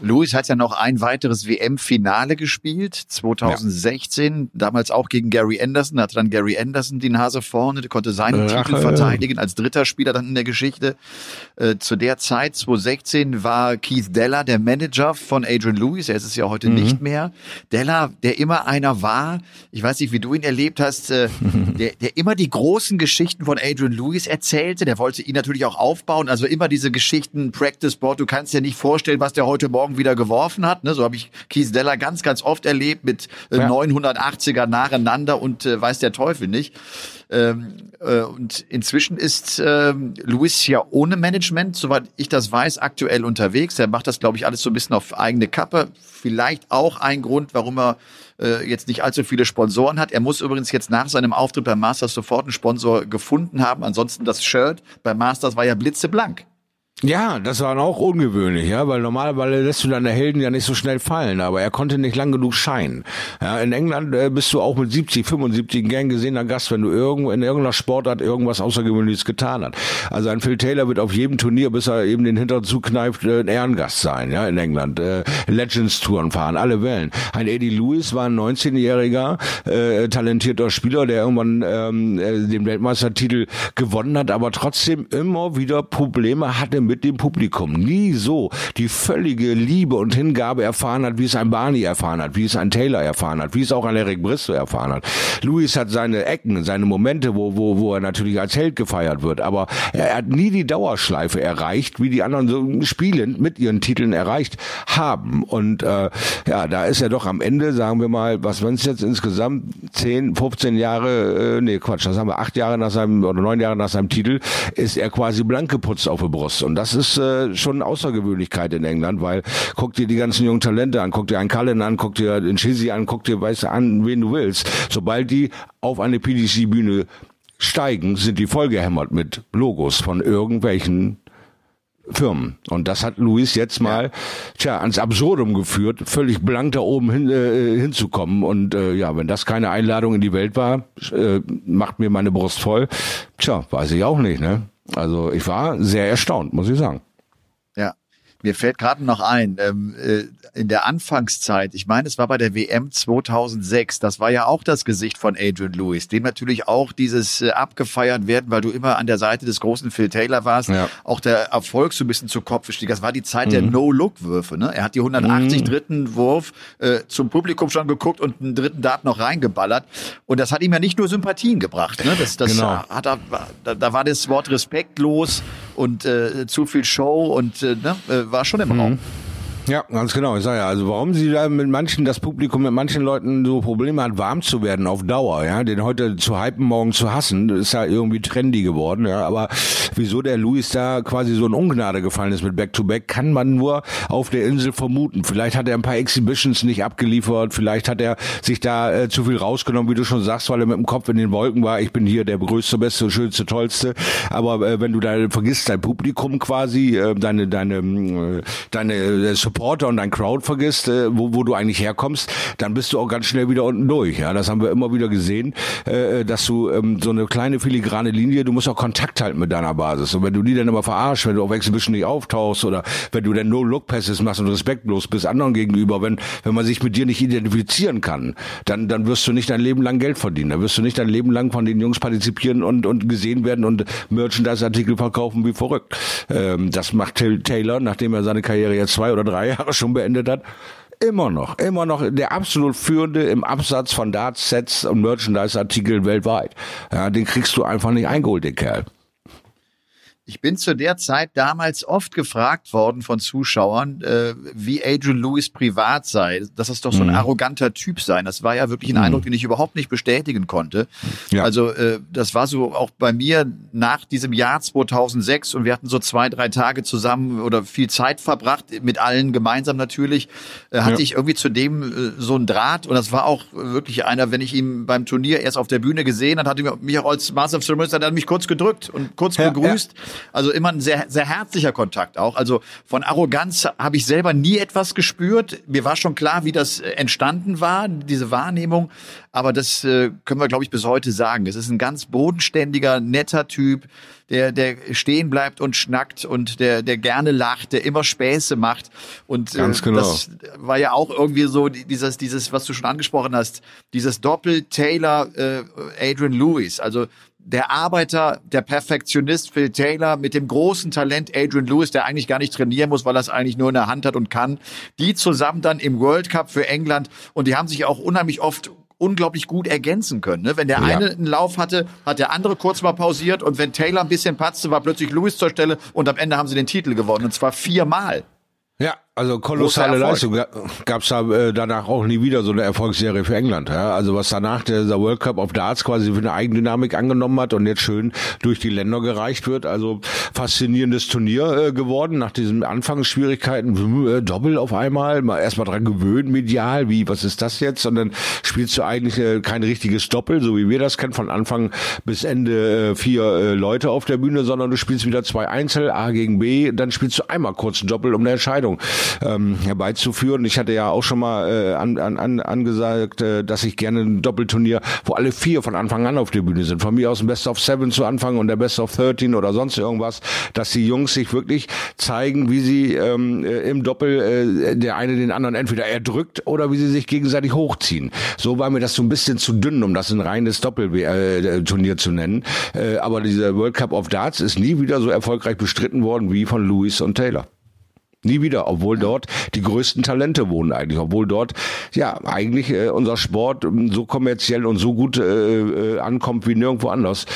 Louis hat ja noch ein weiteres WM-Finale gespielt, 2016, ja. damals auch gegen Gary Anderson, hatte dann Gary Anderson die Nase vorne, der konnte seinen Rache. Titel verteidigen als dritter Spieler dann in der Geschichte. Äh, zu der Zeit, 2016, war Keith Della der Manager von Adrian Lewis, er ist es ja heute mhm. nicht mehr. Della, der immer einer war, ich weiß nicht, wie du ihn erlebt hast, äh, [LAUGHS] der, der immer die großen Geschichten von Adrian Lewis erzählte, der wollte ihn natürlich auch aufbauen, also immer diese Geschichten, Practice Board, du kannst dir nicht vorstellen, was der heute Morgen Morgen wieder geworfen hat. Ne? So habe ich Keith Deller ganz, ganz oft erlebt mit äh, ja. 980er nacheinander und äh, weiß der Teufel nicht. Ähm, äh, und inzwischen ist ähm, Luis ja ohne Management, soweit ich das weiß, aktuell unterwegs. Er macht das, glaube ich, alles so ein bisschen auf eigene Kappe. Vielleicht auch ein Grund, warum er äh, jetzt nicht allzu viele Sponsoren hat. Er muss übrigens jetzt nach seinem Auftritt beim Masters sofort einen Sponsor gefunden haben. Ansonsten das Shirt beim Masters war ja blitzeblank. Ja, das war auch ungewöhnlich, ja, weil normalerweise lässt du deine Helden ja nicht so schnell fallen, aber er konnte nicht lang genug scheinen. Ja, in England äh, bist du auch mit 70, 75 gern gesehener Gast, wenn du irgendwo in irgendeiner Sportart irgendwas Außergewöhnliches getan hat. Also ein Phil Taylor wird auf jedem Turnier, bis er eben den Hintern zukneift, äh, ein Ehrengast sein, ja, in England. Äh, Legends-Touren fahren, alle Wellen. Ein Eddie Lewis war ein 19-jähriger, äh, talentierter Spieler, der irgendwann ähm, äh, den Weltmeistertitel gewonnen hat, aber trotzdem immer wieder Probleme hatte mit dem Publikum. Nie so die völlige Liebe und Hingabe erfahren hat, wie es ein Barney erfahren hat, wie es ein Taylor erfahren hat, wie es auch ein Eric Bristow erfahren hat. Louis hat seine Ecken, seine Momente, wo, wo, wo er natürlich als Held gefeiert wird, aber er hat nie die Dauerschleife erreicht, wie die anderen so spielend mit ihren Titeln erreicht haben. Und äh, ja, da ist er doch am Ende, sagen wir mal, was wenn es jetzt insgesamt 10, 15 Jahre, äh, nee Quatsch, das haben wir acht Jahre nach seinem oder neun Jahre nach seinem Titel, ist er quasi blank geputzt auf der Brust. Und und das ist äh, schon eine Außergewöhnlichkeit in England, weil guck dir die ganzen jungen Talente an, guck dir einen Cullen an, guck dir den Chizzy an, guck dir, weißt du, an, wen du willst. Sobald die auf eine PDC-Bühne steigen, sind die vollgehämmert mit Logos von irgendwelchen Firmen. Und das hat Luis jetzt mal, tja, ans Absurdum geführt, völlig blank da oben hin, äh, hinzukommen. Und äh, ja, wenn das keine Einladung in die Welt war, äh, macht mir meine Brust voll. Tja, weiß ich auch nicht, ne? Also ich war sehr erstaunt, muss ich sagen. Mir fällt gerade noch ein, ähm, äh, in der Anfangszeit, ich meine, es war bei der WM 2006, das war ja auch das Gesicht von Adrian Lewis, dem natürlich auch dieses äh, abgefeiert werden, weil du immer an der Seite des großen Phil Taylor warst, ja. auch der Erfolg so ein bisschen zu Kopf stieg. Das war die Zeit mhm. der No-Look-Würfe. Ne? Er hat die 180 mhm. dritten Wurf äh, zum Publikum schon geguckt und einen dritten Dart noch reingeballert. Und das hat ihm ja nicht nur Sympathien gebracht. Ne? Das, das genau. hat er, da, da war das Wort respektlos und äh, zu viel Show und äh, ne, äh, war schon im mhm. Raum. Ja, ganz genau. Ich sage ja, also warum sie da mit manchen, das Publikum mit manchen Leuten so Probleme hat, warm zu werden auf Dauer, ja, den heute zu hypen, morgen zu hassen, ist ja irgendwie trendy geworden, ja. Aber wieso der Luis da quasi so in Ungnade gefallen ist mit Back-to-Back, -Back, kann man nur auf der Insel vermuten. Vielleicht hat er ein paar Exhibitions nicht abgeliefert, vielleicht hat er sich da äh, zu viel rausgenommen, wie du schon sagst, weil er mit dem Kopf in den Wolken war. Ich bin hier der größte, beste, schönste, tollste. Aber äh, wenn du da vergisst, dein Publikum quasi, äh, deine, deine, äh, deine äh, Supporter und dein Crowd vergisst, äh, wo, wo du eigentlich herkommst, dann bist du auch ganz schnell wieder unten durch. Ja, das haben wir immer wieder gesehen, äh, dass du ähm, so eine kleine filigrane Linie, du musst auch Kontakt halten mit deiner Basis. Und wenn du die dann immer verarschst, wenn du auf Exhibition nicht auftauchst oder wenn du dann No-Look-Passes machst und respektlos bist anderen gegenüber, wenn, wenn man sich mit dir nicht identifizieren kann, dann, dann wirst du nicht dein Leben lang Geld verdienen. Dann wirst du nicht dein Leben lang von den Jungs partizipieren und, und gesehen werden und Merchandise-Artikel verkaufen wie verrückt. Ähm, das macht Taylor, nachdem er seine Karriere jetzt zwei oder drei drei Jahre schon beendet hat, immer noch, immer noch der absolut führende im Absatz von Darts-Sets und Merchandise-Artikeln weltweit. Ja, den kriegst du einfach nicht eingeholt, den Kerl. Ich bin zu der Zeit damals oft gefragt worden von Zuschauern, äh, wie Adrian Lewis privat sei, dass das doch so ein mhm. arroganter Typ sei. Das war ja wirklich ein mhm. Eindruck, den ich überhaupt nicht bestätigen konnte. Ja. Also äh, das war so auch bei mir nach diesem Jahr 2006 und wir hatten so zwei, drei Tage zusammen oder viel Zeit verbracht, mit allen gemeinsam natürlich, äh, hatte ja. ich irgendwie zu dem äh, so ein Draht und das war auch wirklich einer, wenn ich ihn beim Turnier erst auf der Bühne gesehen hat, hatte ich mich auch als Master of Ceremonies, hat er mich kurz gedrückt und kurz ja, begrüßt. Also immer ein sehr, sehr herzlicher Kontakt auch. Also von Arroganz habe ich selber nie etwas gespürt. Mir war schon klar, wie das äh, entstanden war, diese Wahrnehmung. Aber das äh, können wir, glaube ich, bis heute sagen. Es ist ein ganz bodenständiger, netter Typ, der, der stehen bleibt und schnackt und der, der gerne lacht, der immer Späße macht. Und äh, genau. das war ja auch irgendwie so dieses, dieses, was du schon angesprochen hast, dieses Doppel Taylor äh, Adrian Lewis. Also der Arbeiter, der Perfektionist Phil Taylor mit dem großen Talent Adrian Lewis, der eigentlich gar nicht trainieren muss, weil er es eigentlich nur in der Hand hat und kann, die zusammen dann im World Cup für England und die haben sich auch unheimlich oft unglaublich gut ergänzen können. Ne? Wenn der ja. eine einen Lauf hatte, hat der andere kurz mal pausiert und wenn Taylor ein bisschen patzte, war plötzlich Lewis zur Stelle und am Ende haben sie den Titel gewonnen und zwar viermal. Also kolossale Leistung. Gab es da äh, danach auch nie wieder so eine Erfolgsserie für England. Ja? Also was danach der, der World Cup of Darts quasi für eine Eigendynamik angenommen hat und jetzt schön durch die Länder gereicht wird. Also faszinierendes Turnier äh, geworden nach diesen Anfangsschwierigkeiten. Äh, Doppel auf einmal, mal erstmal dran gewöhnen, medial, wie, was ist das jetzt? Und dann spielst du eigentlich äh, kein richtiges Doppel, so wie wir das kennen, von Anfang bis Ende äh, vier äh, Leute auf der Bühne, sondern du spielst wieder zwei Einzel, A gegen B, dann spielst du einmal kurz ein Doppel um eine Entscheidung ähm, herbeizuführen. Ich hatte ja auch schon mal äh, an, an, an, angesagt, äh, dass ich gerne ein Doppelturnier, wo alle vier von Anfang an auf der Bühne sind. Von mir aus ein Best of Seven zu Anfang und der Best of 13 oder sonst irgendwas, dass die Jungs sich wirklich zeigen, wie sie ähm, äh, im Doppel äh, der eine den anderen entweder erdrückt oder wie sie sich gegenseitig hochziehen. So war mir das so ein bisschen zu dünn, um das ein reines Doppelturnier äh, zu nennen. Äh, aber dieser World Cup of Darts ist nie wieder so erfolgreich bestritten worden wie von Lewis und Taylor. Nie wieder, obwohl dort die größten Talente wohnen eigentlich, obwohl dort ja eigentlich äh, unser Sport so kommerziell und so gut äh, äh, ankommt wie nirgendwo anders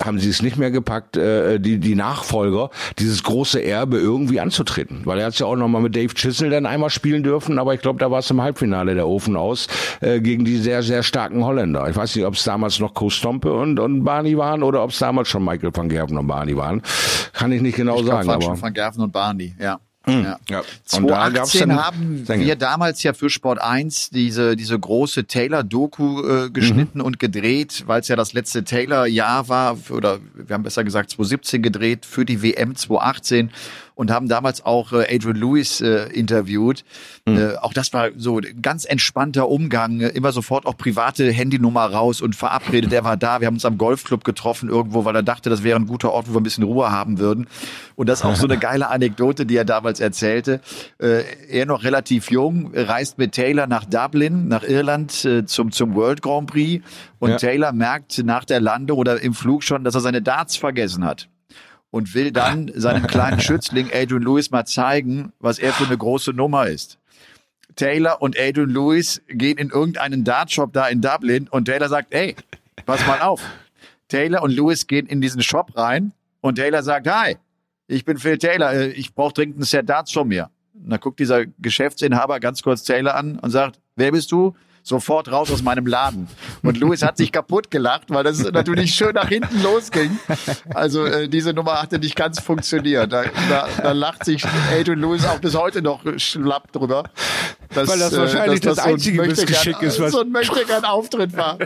haben sie es nicht mehr gepackt, äh, die, die Nachfolger, dieses große Erbe irgendwie anzutreten. Weil er hat ja auch nochmal mit Dave Chisel dann einmal spielen dürfen, aber ich glaube, da war es im Halbfinale der Ofen aus, äh, gegen die sehr, sehr starken Holländer. Ich weiß nicht, ob es damals noch Co Stompe und, und Barney waren oder ob es damals schon Michael van Gerven und Barney waren. Kann ich nicht genau ich sagen. aber schon van Gerven und Barney, ja. Mhm. Ja. ja. 2018 da haben Sänger. wir damals ja für Sport 1 diese, diese große Taylor-Doku äh, geschnitten mhm. und gedreht, weil es ja das letzte Taylor-Jahr war, oder wir haben besser gesagt 2017 gedreht für die WM 2018 und haben damals auch äh, Adrian Lewis äh, interviewt. Mhm. Äh, auch das war so ganz entspannter Umgang, äh, immer sofort auch private Handynummer raus und verabredet. Er war da. Wir haben uns am Golfclub getroffen irgendwo, weil er dachte, das wäre ein guter Ort, wo wir ein bisschen Ruhe haben würden. Und das ist auch so eine [LAUGHS] geile Anekdote, die er damals erzählte. Äh, er noch relativ jung, reist mit Taylor nach Dublin, nach Irland äh, zum, zum World Grand Prix. Und ja. Taylor merkt nach der Landung oder im Flug schon, dass er seine Darts vergessen hat und will dann seinem kleinen [LAUGHS] Schützling Adrian Lewis mal zeigen, was er für eine große Nummer ist. Taylor und Adrian Lewis gehen in irgendeinen Dartshop da in Dublin und Taylor sagt, ey, pass mal auf. Taylor und Lewis gehen in diesen Shop rein und Taylor sagt, hi, ich bin Phil Taylor, äh, ich brauche dringend ein Set Darts von mir. Und dann guckt dieser Geschäftsinhaber ganz kurz Taylor an und sagt, wer bist du? Sofort raus aus meinem Laden. Und Louis hat sich kaputt gelacht, weil das natürlich schön nach hinten losging. Also äh, diese Nummer hatte nicht ganz funktioniert. Da, da, da lacht sich Adrian Lewis auch bis heute noch schlapp drüber. Dass, weil das wahrscheinlich äh, das, das, einzige Missgeschick ist, was so ein möchtegern Auftritt war.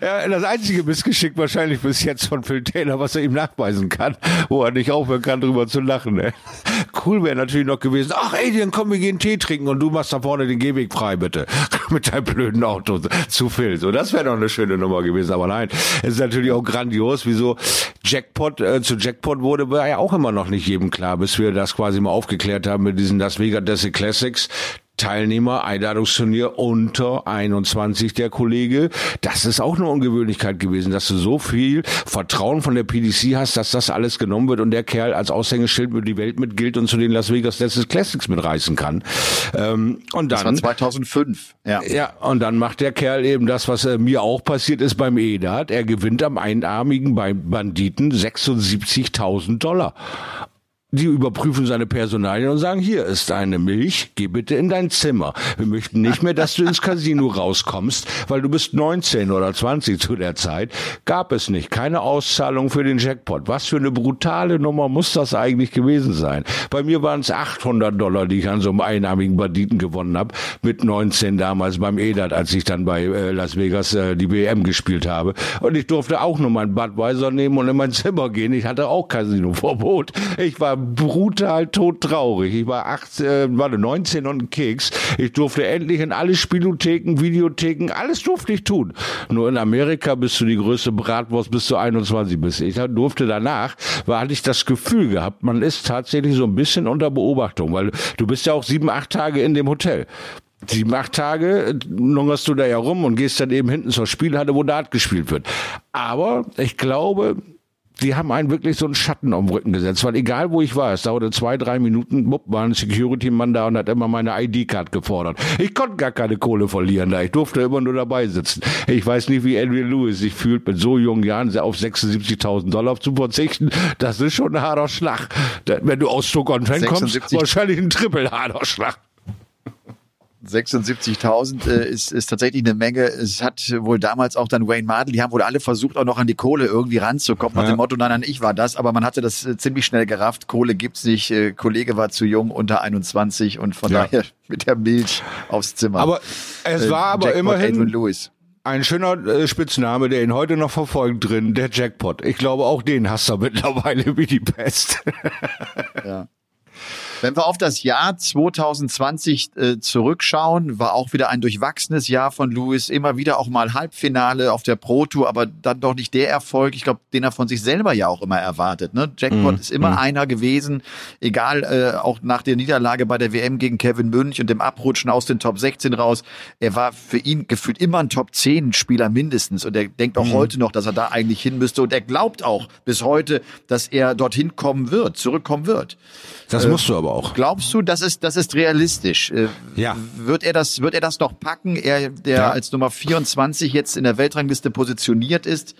Ja, das einzige Missgeschick wahrscheinlich bis jetzt von Phil Taylor, was er ihm nachweisen kann, wo er nicht aufhören kann, drüber zu lachen. Ne? Cool wäre natürlich noch gewesen, ach Adrian, komm, wir gehen Tee trinken und du machst da vorne den Gehweg frei, bitte. [LAUGHS] Mit deinem blöden Auto zu Phil. So, das wäre doch eine schöne Nummer gewesen. Aber nein, es ist natürlich auch grandios, wieso Jackpot äh, zu Jackpot wurde, war ja auch immer noch nicht jedem klar, bis wir das quasi mal aufgeklärt haben mit diesen Las Vegas Classics. Teilnehmer, Einladungsturnier unter 21 der Kollege. Das ist auch eine Ungewöhnlichkeit gewesen, dass du so viel Vertrauen von der PDC hast, dass das alles genommen wird und der Kerl als Aushängeschild mit die Welt mit gilt und zu den Las Vegas Letztes Classics mitreißen kann. Ähm, und dann, das war 2005. Ja. ja, und dann macht der Kerl eben das, was äh, mir auch passiert ist beim EDAT. Er gewinnt am einarmigen Banditen 76.000 Dollar die überprüfen seine Personalien und sagen, hier ist eine Milch, geh bitte in dein Zimmer. Wir möchten nicht mehr, dass du ins Casino [LAUGHS] rauskommst, weil du bist 19 oder 20 zu der Zeit. Gab es nicht. Keine Auszahlung für den Jackpot. Was für eine brutale Nummer muss das eigentlich gewesen sein? Bei mir waren es 800 Dollar, die ich an so einem einarmigen Banditen gewonnen habe, mit 19 damals beim EDAT, als ich dann bei äh, Las Vegas äh, die WM gespielt habe. Und ich durfte auch nur mein Budweiser nehmen und in mein Zimmer gehen. Ich hatte auch Casino-Verbot. Ich war brutal todtraurig. Ich war 18, äh, warte, 19 und ein Keks. Ich durfte endlich in alle Spielotheken, Videotheken, alles durfte ich tun. Nur in Amerika bist du die größte Bratwurst, bis du 21 bist. Ich durfte danach, war, hatte ich das Gefühl gehabt, man ist tatsächlich so ein bisschen unter Beobachtung, weil du bist ja auch sieben, acht Tage in dem Hotel sieben, acht Tage lungerst du da ja rum und gehst dann eben hinten zur Spielhalle, wo Dart gespielt wird. Aber ich glaube, die haben einen wirklich so einen Schatten den Rücken gesetzt, weil egal wo ich war, es dauerte zwei, drei Minuten, bupp, war ein Security-Mann da und hat immer meine ID-Card gefordert. Ich konnte gar keine Kohle verlieren da, ich durfte immer nur dabei sitzen. Ich weiß nicht, wie Adrian Lewis sich fühlt, mit so jungen Jahren auf 76.000 Dollar zu verzichten. Das ist schon ein harter Schlag. Wenn du aus Stuttgart kommst, wahrscheinlich ein triple harter Schlag. 76.000 äh, ist, ist tatsächlich eine Menge. Es hat wohl damals auch dann Wayne Mardell, die haben wohl alle versucht, auch noch an die Kohle irgendwie ranzukommen, nach ja. dem Motto, nein, nein, ich war das, aber man hatte das äh, ziemlich schnell gerafft. Kohle gibt's nicht, äh, Kollege war zu jung, unter 21 und von ja. daher [LAUGHS] mit der Milch aufs Zimmer. Aber es äh, war aber Jackpot immerhin ein schöner äh, Spitzname, der ihn heute noch verfolgt drin, der Jackpot. Ich glaube, auch den hast du mittlerweile wie die Pest. ja. Wenn wir auf das Jahr 2020 äh, zurückschauen, war auch wieder ein durchwachsenes Jahr von Lewis. Immer wieder auch mal Halbfinale auf der Pro Tour, aber dann doch nicht der Erfolg, ich glaube, den er von sich selber ja auch immer erwartet. Ne? Jackpot mm, ist immer mm. einer gewesen, egal äh, auch nach der Niederlage bei der WM gegen Kevin Münch und dem Abrutschen aus den Top 16 raus. Er war für ihn gefühlt immer ein Top 10 Spieler mindestens und er denkt auch mm. heute noch, dass er da eigentlich hin müsste und er glaubt auch bis heute, dass er dorthin kommen wird, zurückkommen wird. Das äh, musst du aber auch. Glaubst du, das ist, das ist realistisch? Äh, ja. Wird er das, wird er das noch packen? Er, der ja. als Nummer 24 jetzt in der Weltrangliste positioniert ist?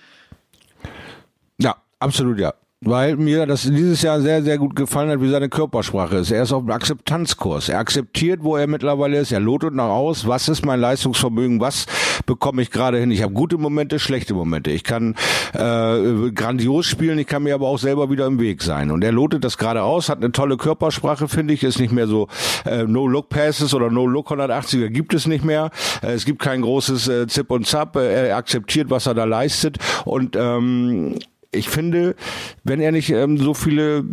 Ja, absolut ja weil mir das dieses Jahr sehr, sehr gut gefallen hat, wie seine Körpersprache ist. Er ist auf dem Akzeptanzkurs. Er akzeptiert, wo er mittlerweile ist. Er lotet nach aus, was ist mein Leistungsvermögen, was bekomme ich gerade hin. Ich habe gute Momente, schlechte Momente. Ich kann äh, grandios spielen, ich kann mir aber auch selber wieder im Weg sein. Und er lotet das gerade aus, hat eine tolle Körpersprache, finde ich. Ist nicht mehr so äh, No-Look-Passes oder No-Look 180er gibt es nicht mehr. Äh, es gibt kein großes äh, Zip und Zap. Äh, er akzeptiert, was er da leistet. Und ähm, ich finde, wenn er nicht ähm, so viele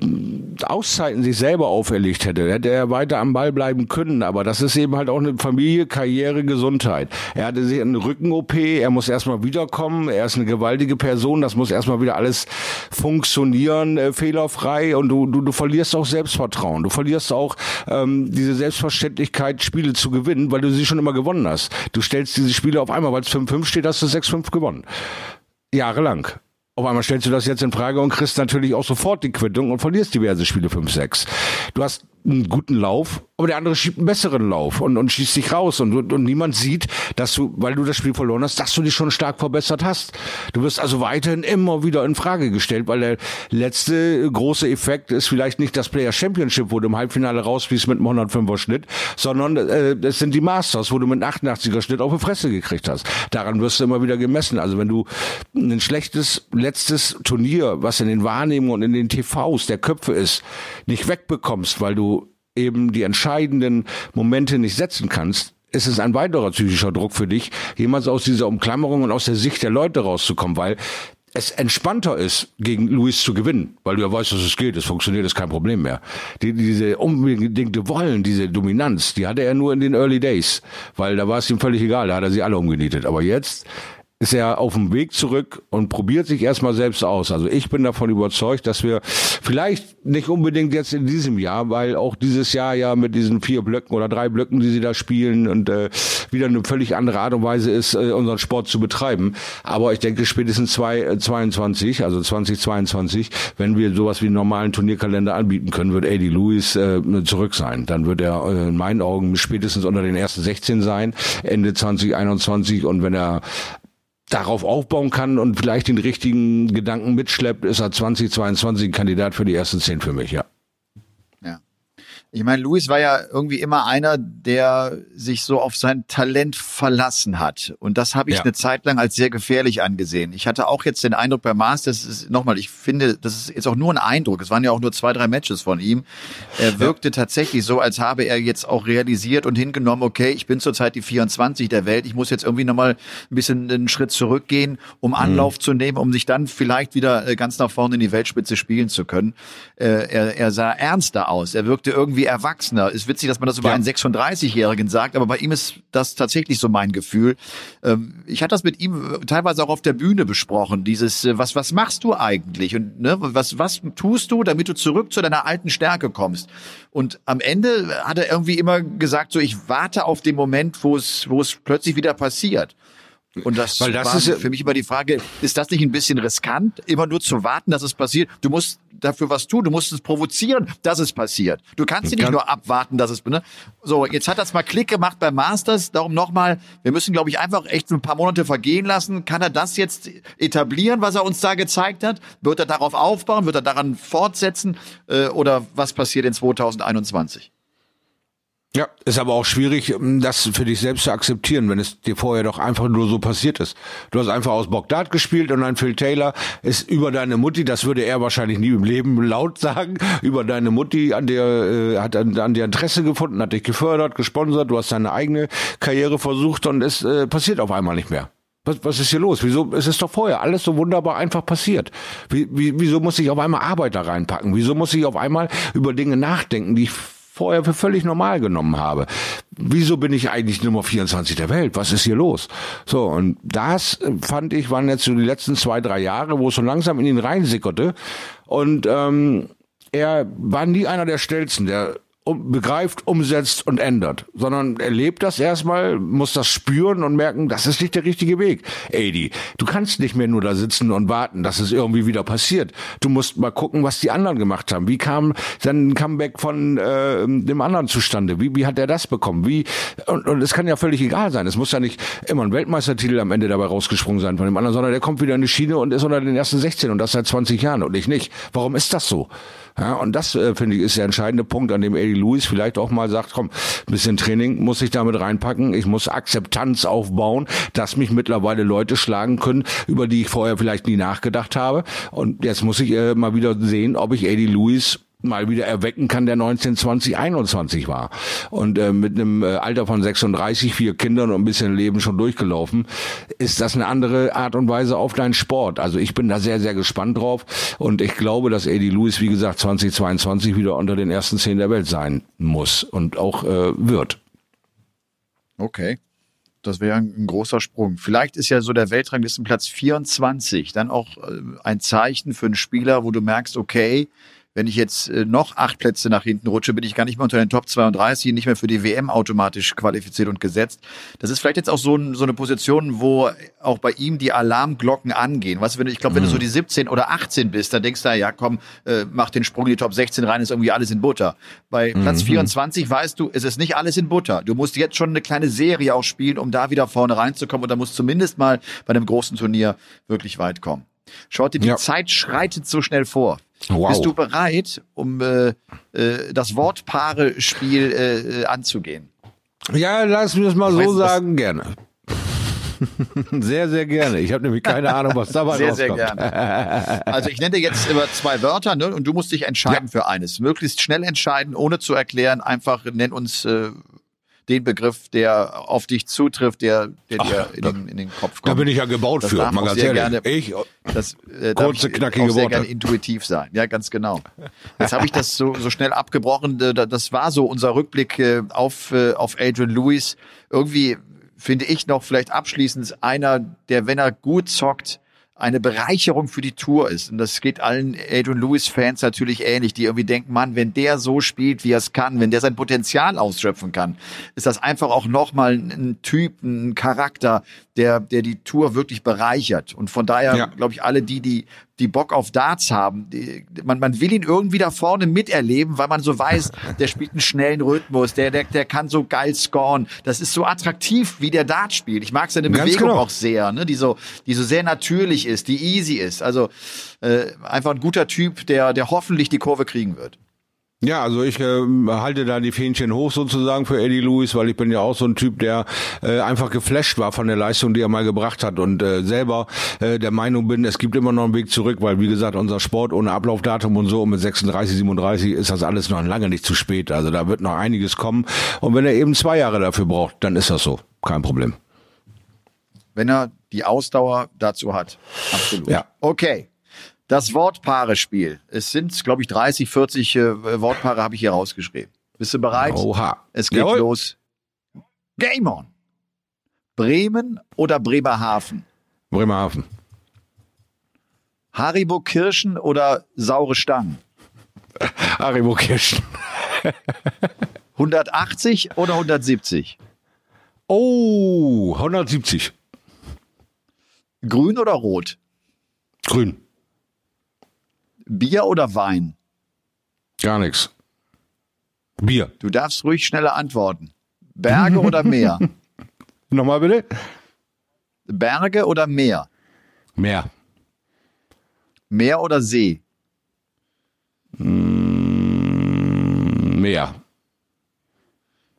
Auszeiten sich selber auferlegt hätte, hätte er weiter am Ball bleiben können. Aber das ist eben halt auch eine Familie, Karriere, Gesundheit. Er hatte sich eine Rücken-OP, er muss erstmal wiederkommen, er ist eine gewaltige Person, das muss erstmal wieder alles funktionieren, äh, fehlerfrei und du, du, du verlierst auch Selbstvertrauen. Du verlierst auch ähm, diese Selbstverständlichkeit, Spiele zu gewinnen, weil du sie schon immer gewonnen hast. Du stellst diese Spiele auf einmal, weil es 5-5 steht, hast du 6-5 gewonnen. Jahrelang. Auf einmal stellst du das jetzt in Frage und kriegst natürlich auch sofort die Quittung und verlierst diverse Spiele 5-6. Du hast einen guten Lauf, aber der andere schiebt einen besseren Lauf und, und schießt dich raus und, und, niemand sieht, dass du, weil du das Spiel verloren hast, dass du dich schon stark verbessert hast. Du wirst also weiterhin immer wieder in Frage gestellt, weil der letzte große Effekt ist vielleicht nicht das Player Championship, wo du im Halbfinale rausfließt mit einem 105er Schnitt, sondern äh, es sind die Masters, wo du mit einem 88er Schnitt auf die Fresse gekriegt hast. Daran wirst du immer wieder gemessen. Also wenn du ein schlechtes letztes Turnier, was in den Wahrnehmungen und in den TVs der Köpfe ist, nicht wegbekommst, weil du eben die entscheidenden Momente nicht setzen kannst, ist es ein weiterer psychischer Druck für dich, jemals aus dieser Umklammerung und aus der Sicht der Leute rauszukommen, weil es entspannter ist, gegen Luis zu gewinnen, weil du ja weißt, dass es geht, es funktioniert, ist kein Problem mehr. Die, diese unbedingte Wollen, diese Dominanz, die hatte er nur in den Early Days, weil da war es ihm völlig egal, da hat er sie alle umgenietet. Aber jetzt ist er auf dem Weg zurück und probiert sich erstmal selbst aus. Also ich bin davon überzeugt, dass wir vielleicht nicht unbedingt jetzt in diesem Jahr, weil auch dieses Jahr ja mit diesen vier Blöcken oder drei Blöcken, die sie da spielen und äh, wieder eine völlig andere Art und Weise ist, äh, unseren Sport zu betreiben. Aber ich denke spätestens 2022, äh, also 2022, wenn wir sowas wie einen normalen Turnierkalender anbieten können, wird Eddie Lewis äh, zurück sein. Dann wird er äh, in meinen Augen spätestens unter den ersten 16 sein, Ende 2021 und wenn er darauf aufbauen kann und vielleicht den richtigen Gedanken mitschleppt, ist er 2022 Kandidat für die ersten zehn für mich, ja. Ich meine, Luis war ja irgendwie immer einer, der sich so auf sein Talent verlassen hat. Und das habe ich ja. eine Zeit lang als sehr gefährlich angesehen. Ich hatte auch jetzt den Eindruck bei Masters, ist nochmal, ich finde, das ist jetzt auch nur ein Eindruck. Es waren ja auch nur zwei, drei Matches von ihm. Er wirkte ja. tatsächlich so, als habe er jetzt auch realisiert und hingenommen, okay, ich bin zurzeit die 24 der Welt. Ich muss jetzt irgendwie nochmal ein bisschen einen Schritt zurückgehen, um mhm. Anlauf mhm. zu nehmen, um sich dann vielleicht wieder äh, ganz nach vorne in die Weltspitze spielen zu können. Äh, er, er sah ernster aus. Er wirkte irgendwie irgendwie erwachsener. Ist witzig, dass man das über ja. einen 36-Jährigen sagt, aber bei ihm ist das tatsächlich so mein Gefühl. Ähm, ich hatte das mit ihm teilweise auch auf der Bühne besprochen. Dieses, äh, was, was machst du eigentlich? Und ne, was, was tust du, damit du zurück zu deiner alten Stärke kommst? Und am Ende hat er irgendwie immer gesagt, so ich warte auf den Moment, wo es, wo es plötzlich wieder passiert. Und das, Weil das war ist für mich immer die Frage, ist das nicht ein bisschen riskant, immer nur zu warten, dass es passiert? Du musst dafür was tun, du musst es provozieren, dass es passiert. Du kannst nicht Ganz- nur abwarten, dass es, ne? So, jetzt hat das mal Klick gemacht beim Masters, darum nochmal, wir müssen, glaube ich, einfach echt ein paar Monate vergehen lassen. Kann er das jetzt etablieren, was er uns da gezeigt hat? Wird er darauf aufbauen? Wird er daran fortsetzen? Äh, oder was passiert in 2021? Ja, ist aber auch schwierig, um das für dich selbst zu akzeptieren, wenn es dir vorher doch einfach nur so passiert ist. Du hast einfach aus Dart gespielt und ein Phil Taylor ist über deine Mutti, das würde er wahrscheinlich nie im Leben [LAUGHS] laut sagen, über deine Mutti, an der äh, hat an, an dir Interesse gefunden, hat dich gefördert, gesponsert, du hast deine eigene Karriere versucht und es äh, passiert auf einmal nicht mehr. Was, was ist hier los? Wieso? Es ist doch vorher alles so wunderbar einfach passiert. Wie, wie, wieso muss ich auf einmal Arbeit da reinpacken? Wieso muss ich auf einmal über Dinge nachdenken, die ich vorher für völlig normal genommen habe. Wieso bin ich eigentlich Nummer 24 der Welt? Was ist hier los? So, und das äh, fand ich, waren jetzt so die letzten zwei, drei Jahre, wo es so langsam in ihn reinsickerte. Und ähm, er war nie einer der Stelzen, der um, begreift, umsetzt und ändert, sondern er lebt das erstmal, muss das spüren und merken, das ist nicht der richtige Weg. Adi, du kannst nicht mehr nur da sitzen und warten, dass es irgendwie wieder passiert. Du musst mal gucken, was die anderen gemacht haben. Wie kam dann ein Comeback von äh, dem anderen zustande? Wie, wie hat er das bekommen? Wie und, und es kann ja völlig egal sein. Es muss ja nicht immer ein Weltmeistertitel am Ende dabei rausgesprungen sein von dem anderen, sondern der kommt wieder in die Schiene und ist unter den ersten 16 und das seit 20 Jahren und ich nicht. Warum ist das so? Ja, und das, äh, finde ich, ist der entscheidende Punkt, an dem Eddie Lewis vielleicht auch mal sagt, komm, ein bisschen Training muss ich damit reinpacken. Ich muss Akzeptanz aufbauen, dass mich mittlerweile Leute schlagen können, über die ich vorher vielleicht nie nachgedacht habe. Und jetzt muss ich äh, mal wieder sehen, ob ich Eddie Lewis mal wieder erwecken kann, der 19, 20, 21 war. Und äh, mit einem äh, Alter von 36, vier Kindern und ein bisschen Leben schon durchgelaufen, ist das eine andere Art und Weise auf deinen Sport. Also ich bin da sehr, sehr gespannt drauf und ich glaube, dass Eddie Lewis, wie gesagt, 2022 wieder unter den ersten zehn der Welt sein muss und auch äh, wird. Okay. Das wäre ein, großer Sprung. Vielleicht ist ja so der Weltranglistenplatz 24 dann auch äh, ein Zeichen für einen Spieler, wo du merkst, okay, wenn ich jetzt äh, noch acht Plätze nach hinten rutsche, bin ich gar nicht mehr unter den Top 32, nicht mehr für die WM automatisch qualifiziert und gesetzt. Das ist vielleicht jetzt auch so, ein, so eine Position, wo auch bei ihm die Alarmglocken angehen. Weißt du, wenn du, ich glaube, wenn du so die 17 oder 18 bist, dann denkst du, ja komm, äh, mach den Sprung in die Top 16 rein, ist irgendwie alles in Butter. Bei Platz 24 weißt du, es ist nicht alles in Butter. Du musst jetzt schon eine kleine Serie auch spielen, um da wieder vorne reinzukommen und da musst zumindest mal bei einem großen Turnier wirklich weit kommen. Schaut dir, die Ja. Zeit schreitet so schnell vor. Wow. Bist du bereit, um äh, äh, das Wortpaare-Spiel äh, äh, anzugehen? Ja, lass mir das mal Weißt so sagen, gerne. [LAUGHS] sehr, sehr gerne. Ich habe nämlich keine Ahnung, was dabei Sehr, sehr rauskommt. gerne. Also ich nenne dir jetzt immer zwei Wörter ne, und du musst dich entscheiden für eines. Möglichst schnell entscheiden, ohne zu erklären. Einfach nenn uns äh, den Begriff, der auf dich zutrifft, der, der dir in den, in den Kopf kommt. Da bin ich ja gebaut Das für, mal ganz sehr ehrlich. gerne- Ich, Das äh, Kurze, ich knackige auch sehr Worte. gerne intuitiv sein. Ja, ganz genau. Jetzt habe ich das so, so schnell abgebrochen. Da- Das war so unser Rückblick äh, auf, äh, auf Adrian Lewis. Irgendwie finde ich noch vielleicht abschließend einer, der, wenn er gut zockt, eine Bereicherung für die Tour ist. Und das geht allen Adrian Lewis-Fans natürlich ähnlich, die irgendwie denken, Mann, wenn der so spielt, wie er es kann, wenn der sein Potenzial ausschöpfen kann, ist das einfach auch nochmal ein Typ, ein Charakter, der, der die Tour wirklich bereichert. Und von daher, Ja. glaube ich, alle die, die, die Bock auf Darts haben, die, man, man will ihn irgendwie da vorne miterleben, weil man so weiß, [LAUGHS] der spielt einen schnellen Rhythmus, der, der, der kann so geil scoren. Das ist so attraktiv, wie der Dart spielt. Ich mag seine Ganz Bewegung genau. auch sehr, ne? die, so, die so sehr natürlich ist, die easy ist. Also äh, einfach ein guter Typ, der, der hoffentlich die Kurve kriegen wird. Ja, also ich äh, halte da die Fähnchen hoch sozusagen für Eddie Lewis, weil ich bin ja auch so ein Typ, der äh, einfach geflasht war von der Leistung, die er mal gebracht hat und äh, selber äh, der Meinung bin, es gibt immer noch einen Weg zurück, weil wie gesagt, unser Sport ohne Ablaufdatum und so und mit 36, 37 ist das alles noch lange nicht zu spät. Also da wird noch einiges kommen und wenn er eben zwei Jahre dafür braucht, dann ist das so, kein Problem. Wenn er die Ausdauer dazu hat. Absolut. Ja. Okay. Das Wortpaare-Spiel. Es sind, glaube ich, 30, 40 äh, Wortpaare habe ich hier rausgeschrieben. Bist du bereit? Oha. Es geht Jawohl. los. Game on. Bremen oder Bremerhaven? Bremerhaven. Haribo Kirschen oder saure Stangen? [LAUGHS] Haribo Kirschen. [LAUGHS] 180 oder 170? Oh, 170. Grün oder rot? Grün. Bier oder Wein? Gar nichts. Bier. Du darfst ruhig schneller antworten. Berge oder Meer? [LAUGHS] Nochmal bitte? Berge oder Meer? Meer. Meer oder See? Meer.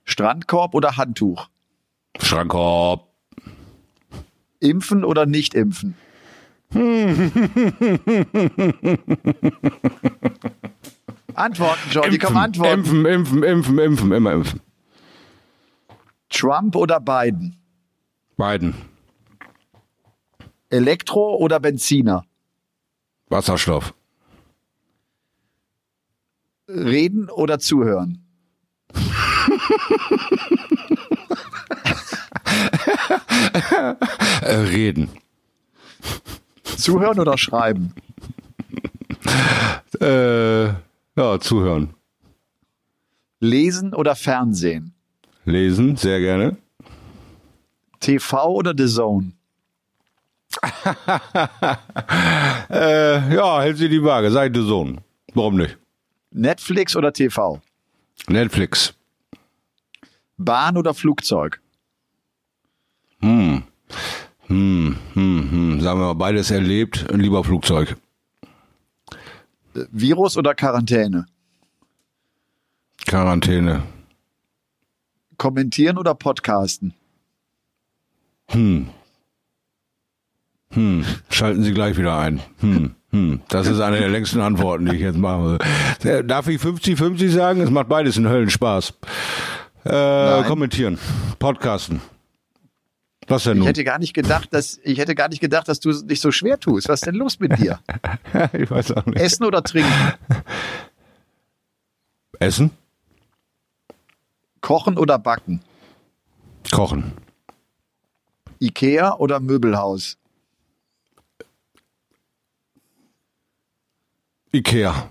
Strandkorb oder Handtuch? Schrankkorb. Impfen oder nicht impfen? Antworten, Johnny, komm, antworten. Impfen, impfen, impfen, impfen, immer impfen. Trump oder Biden? Beiden. Elektro oder Benziner? Wasserstoff. Reden oder zuhören? [LAUGHS] Äh, reden. Zuhören oder schreiben? Äh, ja, zuhören. Lesen oder Fernsehen? Lesen, sehr gerne. TV oder The Zone? [LAUGHS] Äh, ja, hält sie die Waage. Seid du Sohn. Warum nicht? Netflix oder TV? Netflix. Bahn oder Flugzeug? Hm, hm, hm. Sagen wir mal, beides erlebt. Lieber Flugzeug. Virus oder Quarantäne? Quarantäne. Kommentieren oder Podcasten? Hm. Hm. Schalten Sie gleich wieder ein. Hm. Hm. Das ist eine der längsten Antworten, die ich jetzt mache. Äh, Darf ich 50-50 sagen? Es macht beides einen Höllenspaß. Äh, kommentieren. Podcasten. Was denn Ich nun? hätte gar nicht gedacht, dass ich hätte gar nicht gedacht, dass du dich so schwer tust. Was ist denn los mit dir? [LAUGHS] ich weiß auch nicht. Essen oder trinken? [LAUGHS] Essen? Kochen oder backen? Kochen. Ikea oder Möbelhaus? Ikea.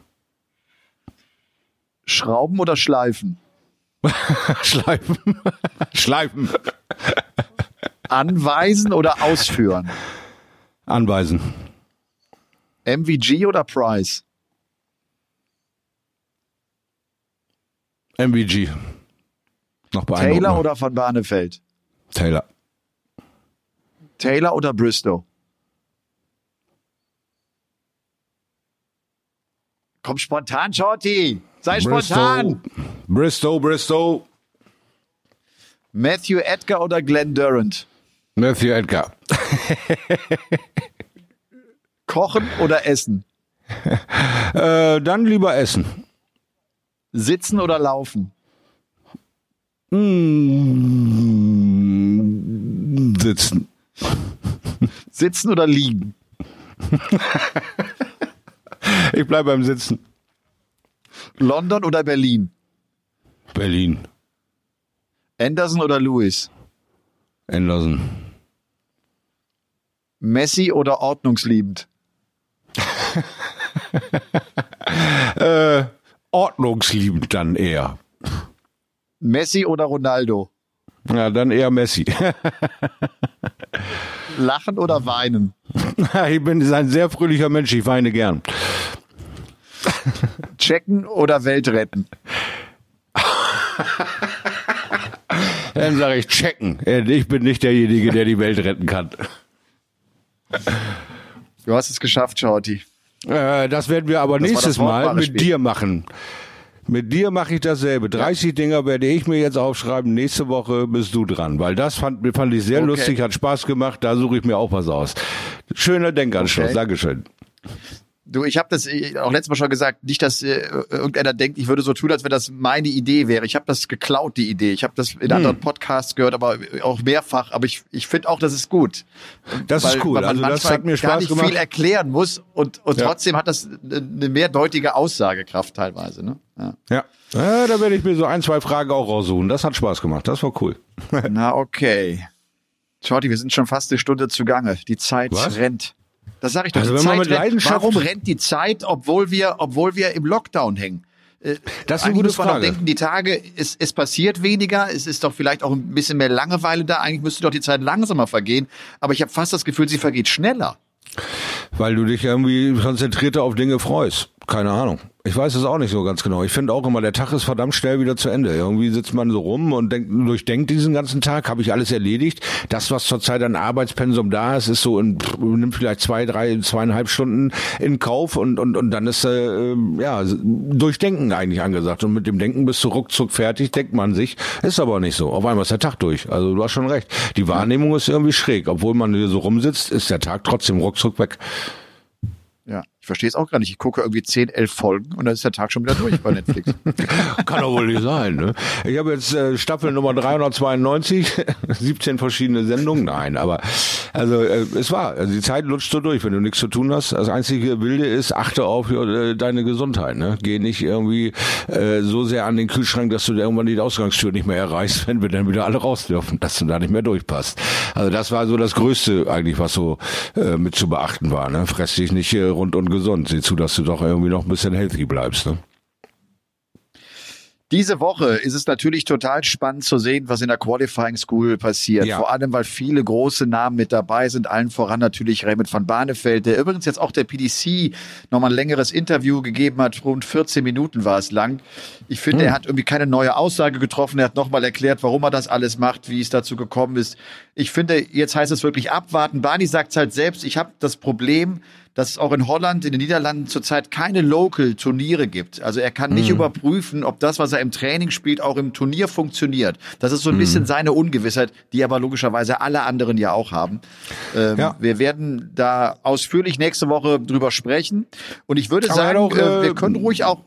Schrauben oder schleifen? [LAUGHS] Schleifen. Schleifen. Anweisen oder ausführen? Anweisen. MVG oder Price? MVG. Noch Taylor oder von Barnefeld? Taylor. Taylor oder Bristow? Komm spontan, Shorty. Sei spontan. Bristow, Bristow. Matthew Edgar oder Glenn Durant? Matthew Edgar. [LAUGHS] Kochen oder essen? Äh, dann lieber essen. Sitzen oder laufen? Mm, sitzen. Sitzen oder liegen? [LAUGHS] Ich bleibe beim Sitzen. London oder Berlin? Berlin. Anderson oder Lewis? Anderson. Messi oder ordnungsliebend? [LAUGHS] Äh, ordnungsliebend dann eher. Messi oder Ronaldo? Ja, dann eher Messi. [LAUGHS] Lachen oder weinen? [LAUGHS] ich bin ein sehr fröhlicher Mensch, ich weine gern. Checken oder Welt retten? Dann sage ich checken. Ich bin nicht derjenige, der die Welt retten kann. Du hast es geschafft, Shorty. Äh, das werden wir aber Das nächstes Mal mit Spiel. dir machen. Mit dir mache ich dasselbe. 30 Dinger werde ich mir jetzt aufschreiben. Nächste Woche bist du dran, weil das fand, fand ich sehr Okay. lustig, hat Spaß gemacht. Da suche ich mir auch was aus. Schöner Denkanschluss. Okay. Dankeschön. Du, ich habe das äh, auch letztes Mal schon gesagt, nicht, dass äh, irgendeiner denkt, ich würde so tun, als wenn das meine Idee wäre. Ich habe das geklaut, die Idee. Ich habe das Hm. in anderen Podcasts gehört, aber auch mehrfach. Aber ich, ich finde auch, das ist gut. Das ist cool. Weil man Also das manchmal hat mir gar Spaß nicht gemacht. viel erklären muss und, und Ja. trotzdem hat das eine mehrdeutige Aussagekraft teilweise. Ne? Ja. Ja. ja, da werde ich mir so ein, zwei Fragen auch raussuchen. Das hat Spaß gemacht. Das war cool. [LAUGHS] Na, okay. Shorty, wir sind schon fast eine Stunde zugange. Die Zeit Was? rennt. Das sage ich doch. Also wenn man mit rennt. Leidenschaft- Warum rennt die Zeit, obwohl wir, obwohl wir im Lockdown hängen? Äh, das ist eine gute Frage. Denken, die Tage, es, es passiert weniger, es ist doch vielleicht auch ein bisschen mehr Langeweile da. Eigentlich müsste doch die Zeit langsamer vergehen. Aber ich habe fast das Gefühl, sie vergeht schneller. Weil du dich irgendwie konzentrierter auf Dinge freust. Keine Ahnung. Ich weiß es auch nicht so ganz genau. Ich finde auch immer, der Tag ist verdammt schnell wieder zu Ende. Irgendwie sitzt man so rum und denkt, durchdenkt diesen ganzen Tag, habe ich alles erledigt. Das, was zurzeit an Arbeitspensum da ist, ist so in, nimmt vielleicht zwei, drei, zweieinhalb Stunden in Kauf und, und, und dann ist, äh, ja, Durchdenken eigentlich angesagt. Und mit dem Denken bist du ruckzuck fertig, denkt man sich. Ist aber nicht so. Auf einmal ist der Tag durch. Also du hast schon recht. Die Wahrnehmung ist irgendwie schräg. Obwohl man hier so rumsitzt, ist der Tag trotzdem ruckzuck weg. Ja, ich verstehe es auch gar nicht. Ich gucke irgendwie 10, 11 Folgen und dann ist der Tag schon wieder durch bei Netflix. [LAUGHS] Kann doch wohl nicht sein. Ne? Ich habe jetzt äh, Staffel Nummer 392, 17 [LAUGHS] verschiedene Sendungen. Nein, aber also äh, es war, also die Zeit lutscht so durch, wenn du nichts zu tun hast. Das einzige Wilde ist, achte auf äh, deine Gesundheit. Ne? Geh nicht irgendwie äh, so sehr an den Kühlschrank, dass du irgendwann die Ausgangstür nicht mehr erreichst, [LAUGHS] wenn wir dann wieder alle raus dürfen, dass du da nicht mehr durchpasst. Also das war so das Größte eigentlich, was so äh, mit zu beachten war. Ne? Fress dich nicht äh, rund und gesund. Sieh zu, dass du doch irgendwie noch ein bisschen healthy bleibst. Ne? Diese Woche ist es natürlich total spannend zu sehen, was in der Qualifying School passiert. Ja. Vor allem, weil viele große Namen mit dabei sind. Allen voran natürlich Raymond van Barneveld, der übrigens jetzt auch der PDC nochmal ein längeres Interview gegeben hat. Rund 14 Minuten war es lang. Ich finde, hm. er hat irgendwie keine neue Aussage getroffen. Er hat nochmal erklärt, warum er das alles macht, wie es dazu gekommen ist. Ich finde, jetzt heißt es wirklich abwarten. Barney sagt es halt selbst. Ich habe das Problem, dass es auch in Holland, in den Niederlanden zurzeit keine Local-Turniere gibt. Also er kann nicht mhm. überprüfen, ob das, was er im Training spielt, auch im Turnier funktioniert. Das ist so ein mhm. bisschen seine Ungewissheit, die aber logischerweise alle anderen ja auch haben. Ähm, ja. Wir werden da ausführlich nächste Woche drüber sprechen. Und ich würde aber sagen, auch, äh, wir können ruhig auch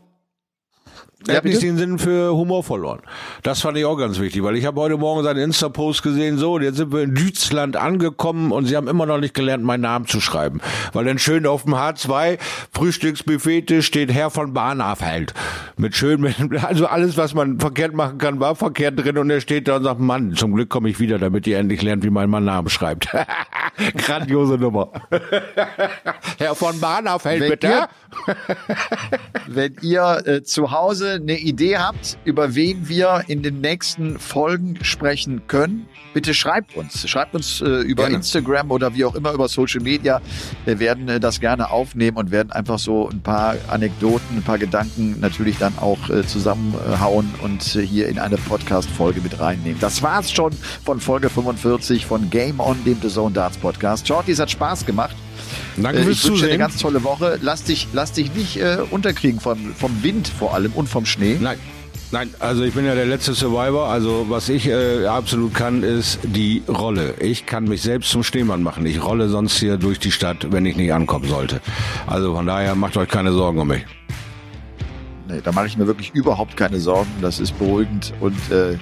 er hat nicht den Sinn für Humor verloren. Das fand ich auch ganz wichtig, weil ich habe heute Morgen seinen Insta-Post gesehen, so, jetzt sind wir in Deutschland angekommen und sie haben immer noch nicht gelernt, meinen Namen zu schreiben. Weil dann schön auf dem H2 Frühstücksbuffet steht Herr von Bahnafeld. Mit schön, mit, also alles, was man verkehrt machen kann, war verkehrt drin und er steht da und sagt, Mann, zum Glück komme ich wieder, damit ihr endlich lernt, wie man meinen Namen schreibt. [LAUGHS] Grandiose Nummer. [LAUGHS] Herr von Bahnafeld, wenn bitte. Ihr, [LAUGHS] wenn ihr äh, zu Hause eine Idee habt, über wen wir in den nächsten Folgen sprechen können, bitte schreibt uns. Schreibt uns äh, über gerne. Instagram oder wie auch immer über Social Media. Wir werden äh, das gerne aufnehmen und werden einfach so ein paar Anekdoten, ein paar Gedanken natürlich dann auch äh, zusammenhauen und äh, hier in eine Podcast-Folge mit reinnehmen. Das war's schon von Folge 45 von Game On, dem The Zone Darts Podcast. Shorty, es hat Spaß gemacht. Danke äh, fürs Ich wünsche dir eine ganz tolle Woche. Lass dich, lass dich nicht äh, unterkriegen von, vom Wind vor allem und vom Schnee. Nein. Nein, also ich bin ja der letzte Survivor. Also was ich äh, absolut kann, ist die Rolle. Ich kann mich selbst zum Schneemann machen. Ich rolle sonst hier durch die Stadt, wenn ich nicht ankommen sollte. Also von daher macht euch keine Sorgen um mich. Nee, da mache ich mir wirklich überhaupt keine Sorgen. Das ist beruhigend und äh,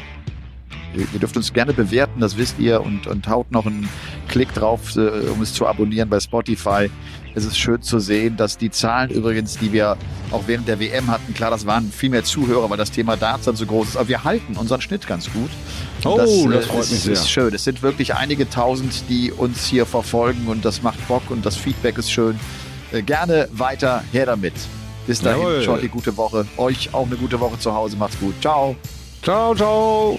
Ihr dürft uns gerne bewerten, das wisst ihr, und, und haut noch einen Klick drauf, äh, um es zu abonnieren bei Spotify. Es ist schön zu sehen, dass die Zahlen übrigens, die wir auch während der WM hatten, klar, das waren viel mehr Zuhörer, weil das Thema Darts dann so groß ist, aber wir halten unseren Schnitt ganz gut. Oh, das, das äh, freut ist, mich sehr. ist schön. Es sind wirklich einige tausend, die uns hier verfolgen und das macht Bock und das Feedback ist schön. Äh, gerne weiter her damit. Bis dahin, Jawohl. Shorty, gute Woche. Euch auch eine gute Woche zu Hause. Macht's gut. Ciao. Ciao, ciao.